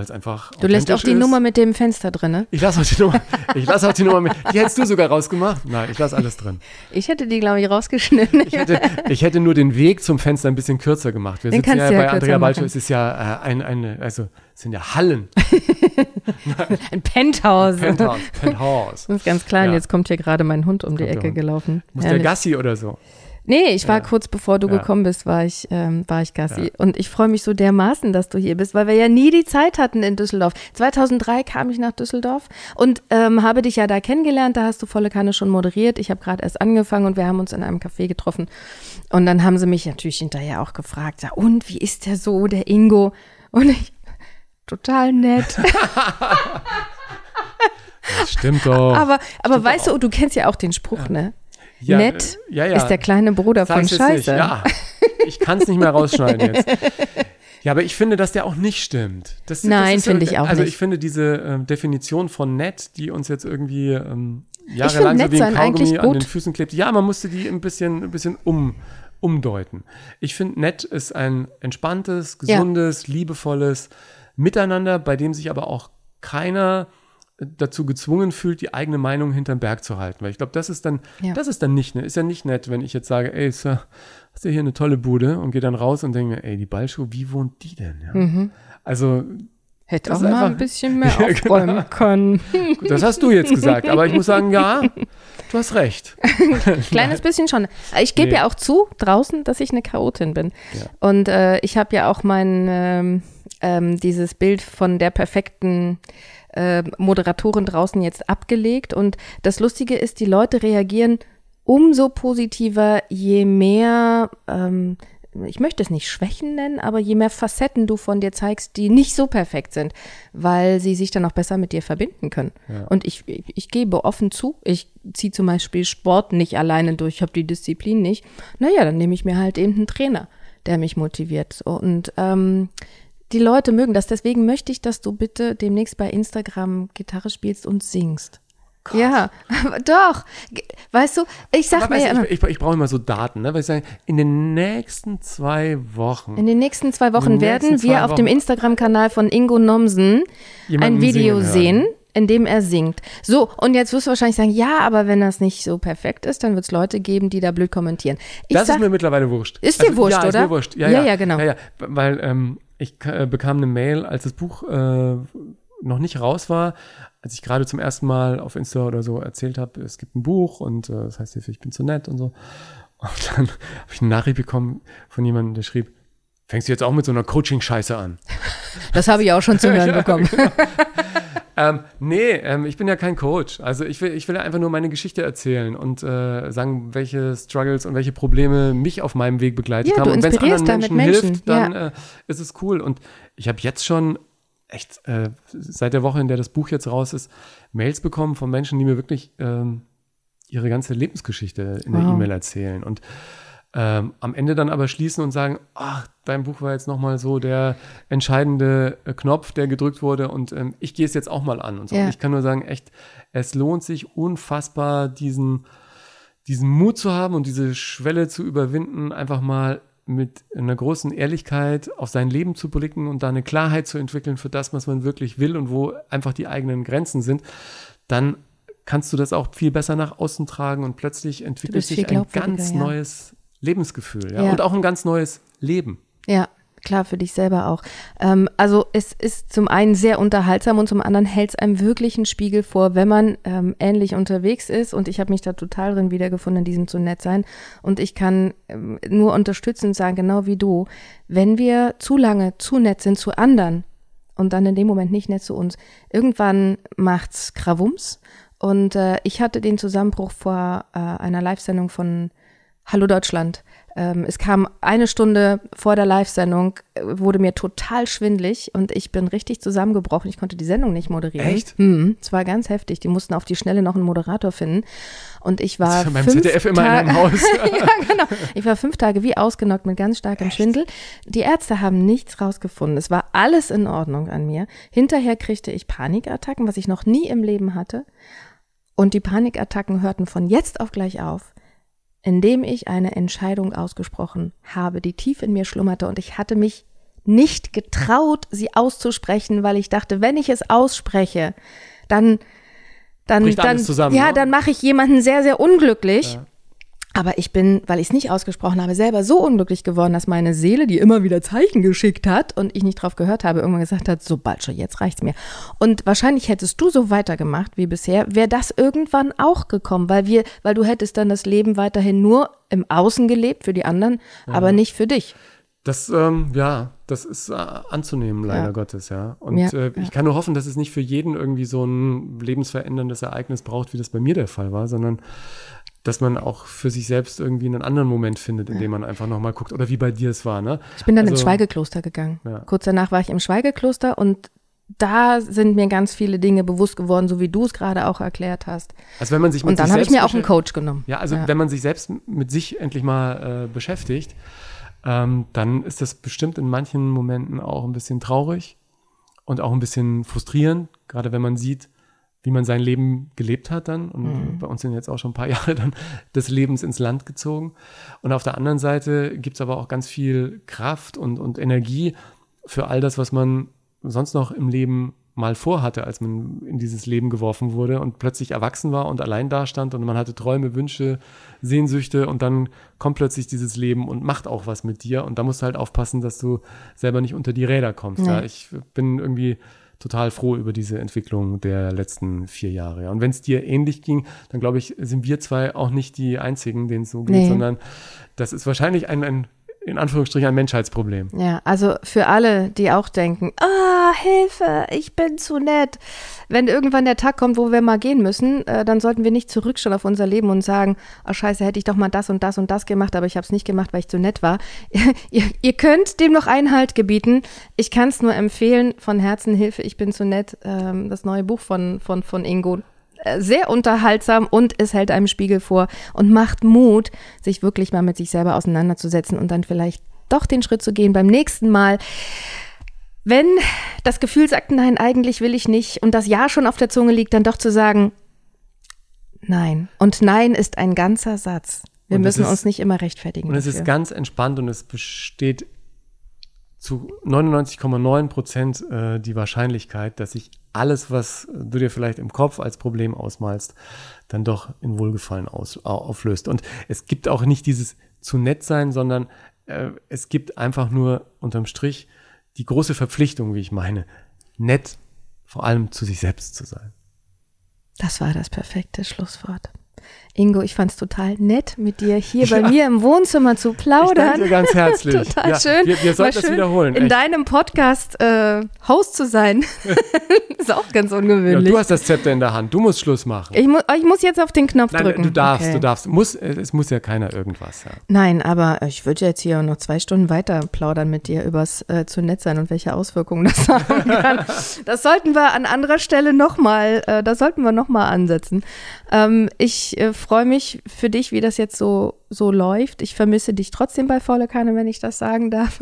Weil es einfach. Du lässt auch die ist. Nummer mit dem Fenster drin, ne? Ich lasse auch die Nummer. Ich lasse auch die Nummer mit. Die hättest du sogar rausgemacht? Nein, ich lasse alles drin. Ich hätte die, glaube ich, rausgeschnitten. Ich hätte, ich hätte nur den Weg zum Fenster ein bisschen kürzer gemacht. Wir Den sitzen ja ja bei Andrea Balcho, es ist ja äh, ein, eine, also es sind ja Hallen, Ein Penthouse. Penthouse, Penthouse. Das ist ganz klein. Ja. Jetzt kommt hier gerade mein Hund um die Kommt der Ecke gelaufen. Muss der Herrlich. Gassi oder so. Nee, ich war Ja. kurz bevor du Ja. gekommen bist, war ich, ähm, war ich Gassi. Ja. Und ich freue mich so dermaßen, dass du hier bist, weil wir ja nie die Zeit hatten in Düsseldorf. 2003 kam ich nach Düsseldorf und ähm, habe dich ja da kennengelernt. Da hast du volle Kanne schon moderiert. Ich habe gerade erst angefangen und wir haben uns in einem Café getroffen. Und dann haben sie mich natürlich hinterher auch gefragt, ja, und wie ist der so, der Ingo? Und ich, total nett. Das stimmt doch. aber aber Stimmt weißt auch. du, du kennst ja auch den Spruch, ne? Ja, nett äh, ja, ja. ist der kleine Bruder von Sag's nicht. Scheiße. Ja, ich kann es nicht mehr rausschneiden jetzt. Ja, aber ich finde, dass der auch nicht stimmt. Das, Nein, ist finde ich auch Also nicht. ich finde diese ähm, Definition von nett, die uns jetzt irgendwie ähm, jahrelang so wie ein Kaugummi an den. Füßen klebt. Ja, man musste die ein bisschen, ein bisschen um, umdeuten. Ich finde, nett ist ein entspanntes, Ja. gesundes, liebevolles Miteinander, bei dem sich aber auch keiner dazu gezwungen fühlt, die eigene Meinung hinterm Berg zu halten. Weil ich glaube, das ist dann, Ja. das ist dann nicht, ne, ist ja nicht nett, wenn ich jetzt sage, ey, Sir, hast du hier eine tolle Bude und gehe dann raus und denke mir, ey, die Ballschuh, wie wohnt die denn? Ja? Mhm. Also, Hätte auch mal einfach- ein bisschen mehr Ja, genau. aufräumen können. gut, das hast du jetzt gesagt, aber ich muss sagen, ja, du hast recht. Kleines bisschen schon. Ich gebe Nee. ja auch zu, draußen, dass ich eine Chaotin bin. Ja. Und äh, ich habe ja auch mein, ähm, ähm, dieses Bild von der perfekten äh, Moderatorin draußen jetzt abgelegt. Und das Lustige ist, die Leute reagieren umso positiver, je mehr, ähm, ich möchte es nicht Schwächen nennen, aber je mehr Facetten du von dir zeigst, die nicht so perfekt sind, weil sie sich dann auch besser mit dir verbinden können. Ja. Und ich, ich, ich gebe offen zu, ich ziehe zum Beispiel Sport nicht alleine durch, ich habe die Disziplin nicht. Naja, dann nehme ich mir halt eben einen Trainer, der mich motiviert. Und ähm, die Leute mögen das. Deswegen möchte ich, dass du bitte demnächst bei Instagram Gitarre spielst und singst. Ja, aber doch. Weißt du, ich sag Aber mir weißt ja immer, ich, ich, ich brauche immer so Daten, ne? weil ich sage, in den nächsten zwei Wochen in den nächsten zwei Wochen den werden nächsten wir zwei auf dem Wochen- Instagram-Kanal von Ingo Nomsen ein Video sehen, in dem er singt. So, und jetzt wirst du wahrscheinlich sagen, ja, aber wenn das nicht so perfekt ist, dann wird es Leute geben, die da blöd kommentieren. Ich Das sag, ist mir mittlerweile wurscht. Ist dir wurscht, ja, Ist oder? mir wurscht. Ja, Ja, ja, ja, genau. Ja, ja. Weil ähm, ich äh, bekam eine Mail, als das Buch äh, noch nicht raus war, als ich gerade zum ersten Mal auf Insta oder so erzählt habe, es gibt ein Buch und äh, das heißt, ich bin zu nett und so. Und dann habe ich eine Nachricht bekommen von jemandem, der schrieb, fängst du jetzt auch mit so einer Coaching-Scheiße an? das habe ich auch schon zu hören Ja, bekommen. Ähm, nee, ähm, ich bin ja kein Coach. Also ich will, ich will einfach nur meine Geschichte erzählen und äh, sagen, welche Struggles und welche Probleme mich auf meinem Weg begleitet Ja, haben. und wenn es anderen Menschen, Menschen, hilft, dann äh, ist es cool. Und ich habe jetzt schon echt äh, seit der Woche, in der das Buch jetzt raus ist, Mails bekommen von Menschen, die mir wirklich ähm, ihre ganze Lebensgeschichte in der Wow. E-Mail erzählen. Und ähm, am Ende dann aber schließen und sagen, ach, dein Buch war jetzt nochmal so der entscheidende äh, Knopf, der gedrückt wurde und ähm, ich gehe es jetzt auch mal an. Und so. Ja. Ich kann nur sagen, echt, es lohnt sich unfassbar, diesen, diesen Mut zu haben und diese Schwelle zu überwinden, einfach mal mit einer großen Ehrlichkeit auf sein Leben zu blicken und da eine Klarheit zu entwickeln für das, was man wirklich will und wo einfach die eigenen Grenzen sind, dann kannst du das auch viel besser nach außen tragen und plötzlich entwickelt sich ein ganz ja. neues Lebensgefühl ja? Ja. und auch ein ganz neues Leben. Ja. klar, für dich selber auch. Ähm, also es ist zum einen sehr unterhaltsam und zum anderen hält es einem wirklich einen Spiegel vor, wenn man ähm, ähnlich unterwegs ist. Und ich habe mich da total drin wiedergefunden, in diesem zu nett sein. Und ich kann ähm, nur unterstützend sagen, genau wie du, wenn wir zu lange zu nett sind zu anderen und dann in dem Moment nicht nett zu uns, irgendwann macht's Krawums. Und äh, ich hatte den Zusammenbruch vor äh, einer Live-Sendung von Hallo Deutschland. Ähm, es kam eine Stunde vor der Live-Sendung, äh, wurde mir total schwindlig und ich bin richtig zusammengebrochen. Ich konnte die Sendung nicht moderieren. Echt? Hm, es war ganz heftig. Die mussten auf die Schnelle noch einen Moderator finden. Und ich war. Das ist ZDF immer in einem Haus. ja, genau. Ich war fünf Tage wie ausgenockt mit ganz starkem Schwindel. Die Ärzte haben nichts rausgefunden. Es war alles in Ordnung an mir. Hinterher kriegte ich Panikattacken, was ich noch nie im Leben hatte. Und die Panikattacken hörten von jetzt auf gleich auf, indem ich eine Entscheidung ausgesprochen habe, die tief in mir schlummerte. Und ich hatte mich nicht getraut, sie auszusprechen, weil ich dachte, wenn ich es ausspreche, dann dann, Bricht dann ja, ne? dann mache ich jemanden sehr, sehr unglücklich. Ja. Aber ich bin, weil ich es nicht ausgesprochen habe, selber so unglücklich geworden, dass meine Seele, die immer wieder Zeichen geschickt hat und ich nicht drauf gehört habe, irgendwann gesagt hat, so bald schon, jetzt reicht's mir. Und wahrscheinlich hättest du so weitergemacht wie bisher, wäre das irgendwann auch gekommen, weil wir, weil du hättest dann das Leben weiterhin nur im Außen gelebt für die anderen, aber nicht für dich. Das, ähm, ja, das ist äh, anzunehmen, leider Ja. Gottes, ja. Und Ja, äh, ja. ich kann nur hoffen, dass es nicht für jeden irgendwie so ein lebensveränderndes Ereignis braucht, wie das bei mir der Fall war, sondern dass man auch für sich selbst irgendwie einen anderen Moment findet, in dem man einfach nochmal guckt. Oder wie bei dir es war, ne? Ich bin dann ins Also- Schweigekloster gegangen. Ja. Kurz danach war ich im Schweigekloster und da sind mir ganz viele Dinge bewusst geworden, so wie du es gerade auch erklärt hast. Also wenn man sich mit Und dann habe ich mir auch einen Coach genommen. Ja, also wenn man sich selbst mit sich endlich mal äh, beschäftigt, ähm, dann ist das bestimmt in manchen Momenten auch ein bisschen traurig und auch ein bisschen frustrierend, gerade wenn man sieht, wie man sein Leben gelebt hat dann. Und bei uns sind jetzt auch schon ein paar Jahre dann des Lebens ins Land gezogen. Und auf der anderen Seite gibt's aber auch ganz viel Kraft und, und Energie für all das, was man sonst noch im Leben mal vorhatte, als man in dieses Leben geworfen wurde und plötzlich erwachsen war und allein dastand und man hatte Träume, Wünsche, Sehnsüchte und dann kommt plötzlich dieses Leben und macht auch was mit dir und da musst du halt aufpassen, dass du selber nicht unter die Räder kommst. Ja, Nee. ich bin irgendwie total froh über diese Entwicklung der letzten vier Jahre. Ja. Und wenn es dir ähnlich ging, dann glaube ich, sind wir zwei auch nicht die einzigen, denen es so geht, Nee. sondern das ist wahrscheinlich ein, ein in Anführungsstrichen ein Menschheitsproblem. Ja, also für alle, die auch denken, ah, Hilfe, ich bin zu nett. Wenn irgendwann der Tag kommt, wo wir mal gehen müssen, äh, dann sollten wir nicht zurückschauen auf unser Leben und sagen, oh scheiße, hätte ich doch mal das und das und das gemacht, aber ich habe es nicht gemacht, weil ich zu nett war. ihr, ihr könnt dem noch Einhalt gebieten. Ich kann es nur empfehlen, von Herzen Hilfe, ich bin zu nett, ähm, das neue Buch von, von, von Ingo. Äh, Sehr unterhaltsam und es hält einem Spiegel vor und macht Mut, sich wirklich mal mit sich selber auseinanderzusetzen und dann vielleicht doch den Schritt zu gehen beim nächsten Mal. Wenn das Gefühl sagt, nein, eigentlich will ich nicht und das Ja schon auf der Zunge liegt, dann doch zu sagen, nein. Und nein ist ein ganzer Satz. Wir Und es müssen ist- uns nicht immer rechtfertigen. Und es dafür. ist ganz entspannt und es besteht zu 99,9 Prozent äh, die Wahrscheinlichkeit, dass sich alles, was du dir vielleicht im Kopf als Problem ausmalst, dann doch in Wohlgefallen aus, au- auflöst. Und es gibt auch nicht dieses zu nett sein, sondern äh, es gibt einfach nur unterm Strich die große Verpflichtung, wie ich meine, nett vor allem zu sich selbst zu sein. Das war das perfekte Schlusswort. Ingo, ich fand es total nett, mit dir hier bei Ja. mir im Wohnzimmer zu Ich plaudern. danke dir ganz herzlich. Total Ja, schön. Wir, wir sollten War das schön, wiederholen. In echt. deinem Podcast äh, Host zu sein, ist auch ganz Ja, ungewöhnlich. du hast das Zepter in der Hand. Du musst Schluss machen. ich, mu ich muss jetzt auf den Knopf Nein, drücken. du darfst, Okay. du darfst. Muss, äh, es muss ja keiner irgendwas. Ja. Nein, aber ich würde jetzt hier noch zwei Stunden weiter plaudern mit dir übers äh, zu nett sein und welche Auswirkungen das haben kann. das sollten wir an anderer Stelle nochmal, äh, da sollten wir nochmal ansetzen. Ähm, ich äh, freue mich für dich, wie das jetzt so, so läuft. Ich vermisse dich trotzdem bei Volle Kanne, wenn ich das sagen darf.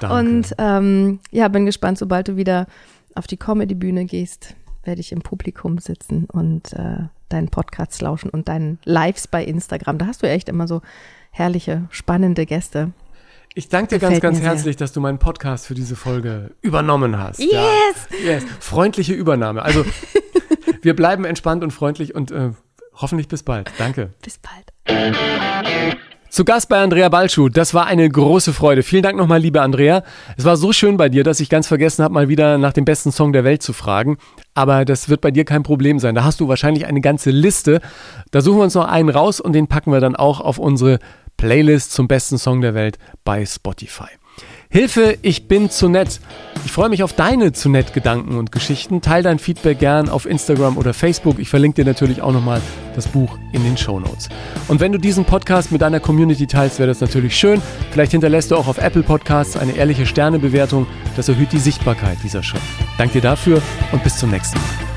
Danke. Und ähm, ja, bin gespannt, sobald du wieder auf die Comedy-Bühne gehst, werde ich im Publikum sitzen und äh, deinen Podcast lauschen und deinen Lives bei Instagram. Da hast du echt immer so herrliche, spannende Gäste. ich danke dir ganz, gefällt ganz sehr. herzlich, dass du meinen Podcast für diese Folge übernommen hast. Yes! Ja. yes! Freundliche Übernahme. Also, wir bleiben entspannt und freundlich und äh, hoffentlich bis bald. Danke. Bis bald. Zu Gast bei Andrea Balschuh. Das war eine große Freude. Vielen Dank nochmal, liebe Andrea. Es war so schön bei dir, dass ich ganz vergessen habe, mal wieder nach dem besten Song der Welt zu fragen. Aber das wird bei dir kein Problem sein. Da hast du wahrscheinlich eine ganze Liste. Da suchen wir uns noch einen raus und den packen wir dann auch auf unsere Playlist zum besten Song der Welt bei Spotify. Hilfe, ich bin zu nett. Ich freue mich auf deine zu nett Gedanken und Geschichten. Teil dein Feedback gern auf Instagram oder Facebook. Ich verlinke dir natürlich auch nochmal das Buch in den Show Notes. Und wenn du diesen Podcast mit deiner Community teilst, wäre das natürlich schön. Vielleicht hinterlässt du auch auf Apple Podcasts eine ehrliche Sternebewertung. Das erhöht die Sichtbarkeit dieser Show. Danke dir dafür und bis zum nächsten Mal.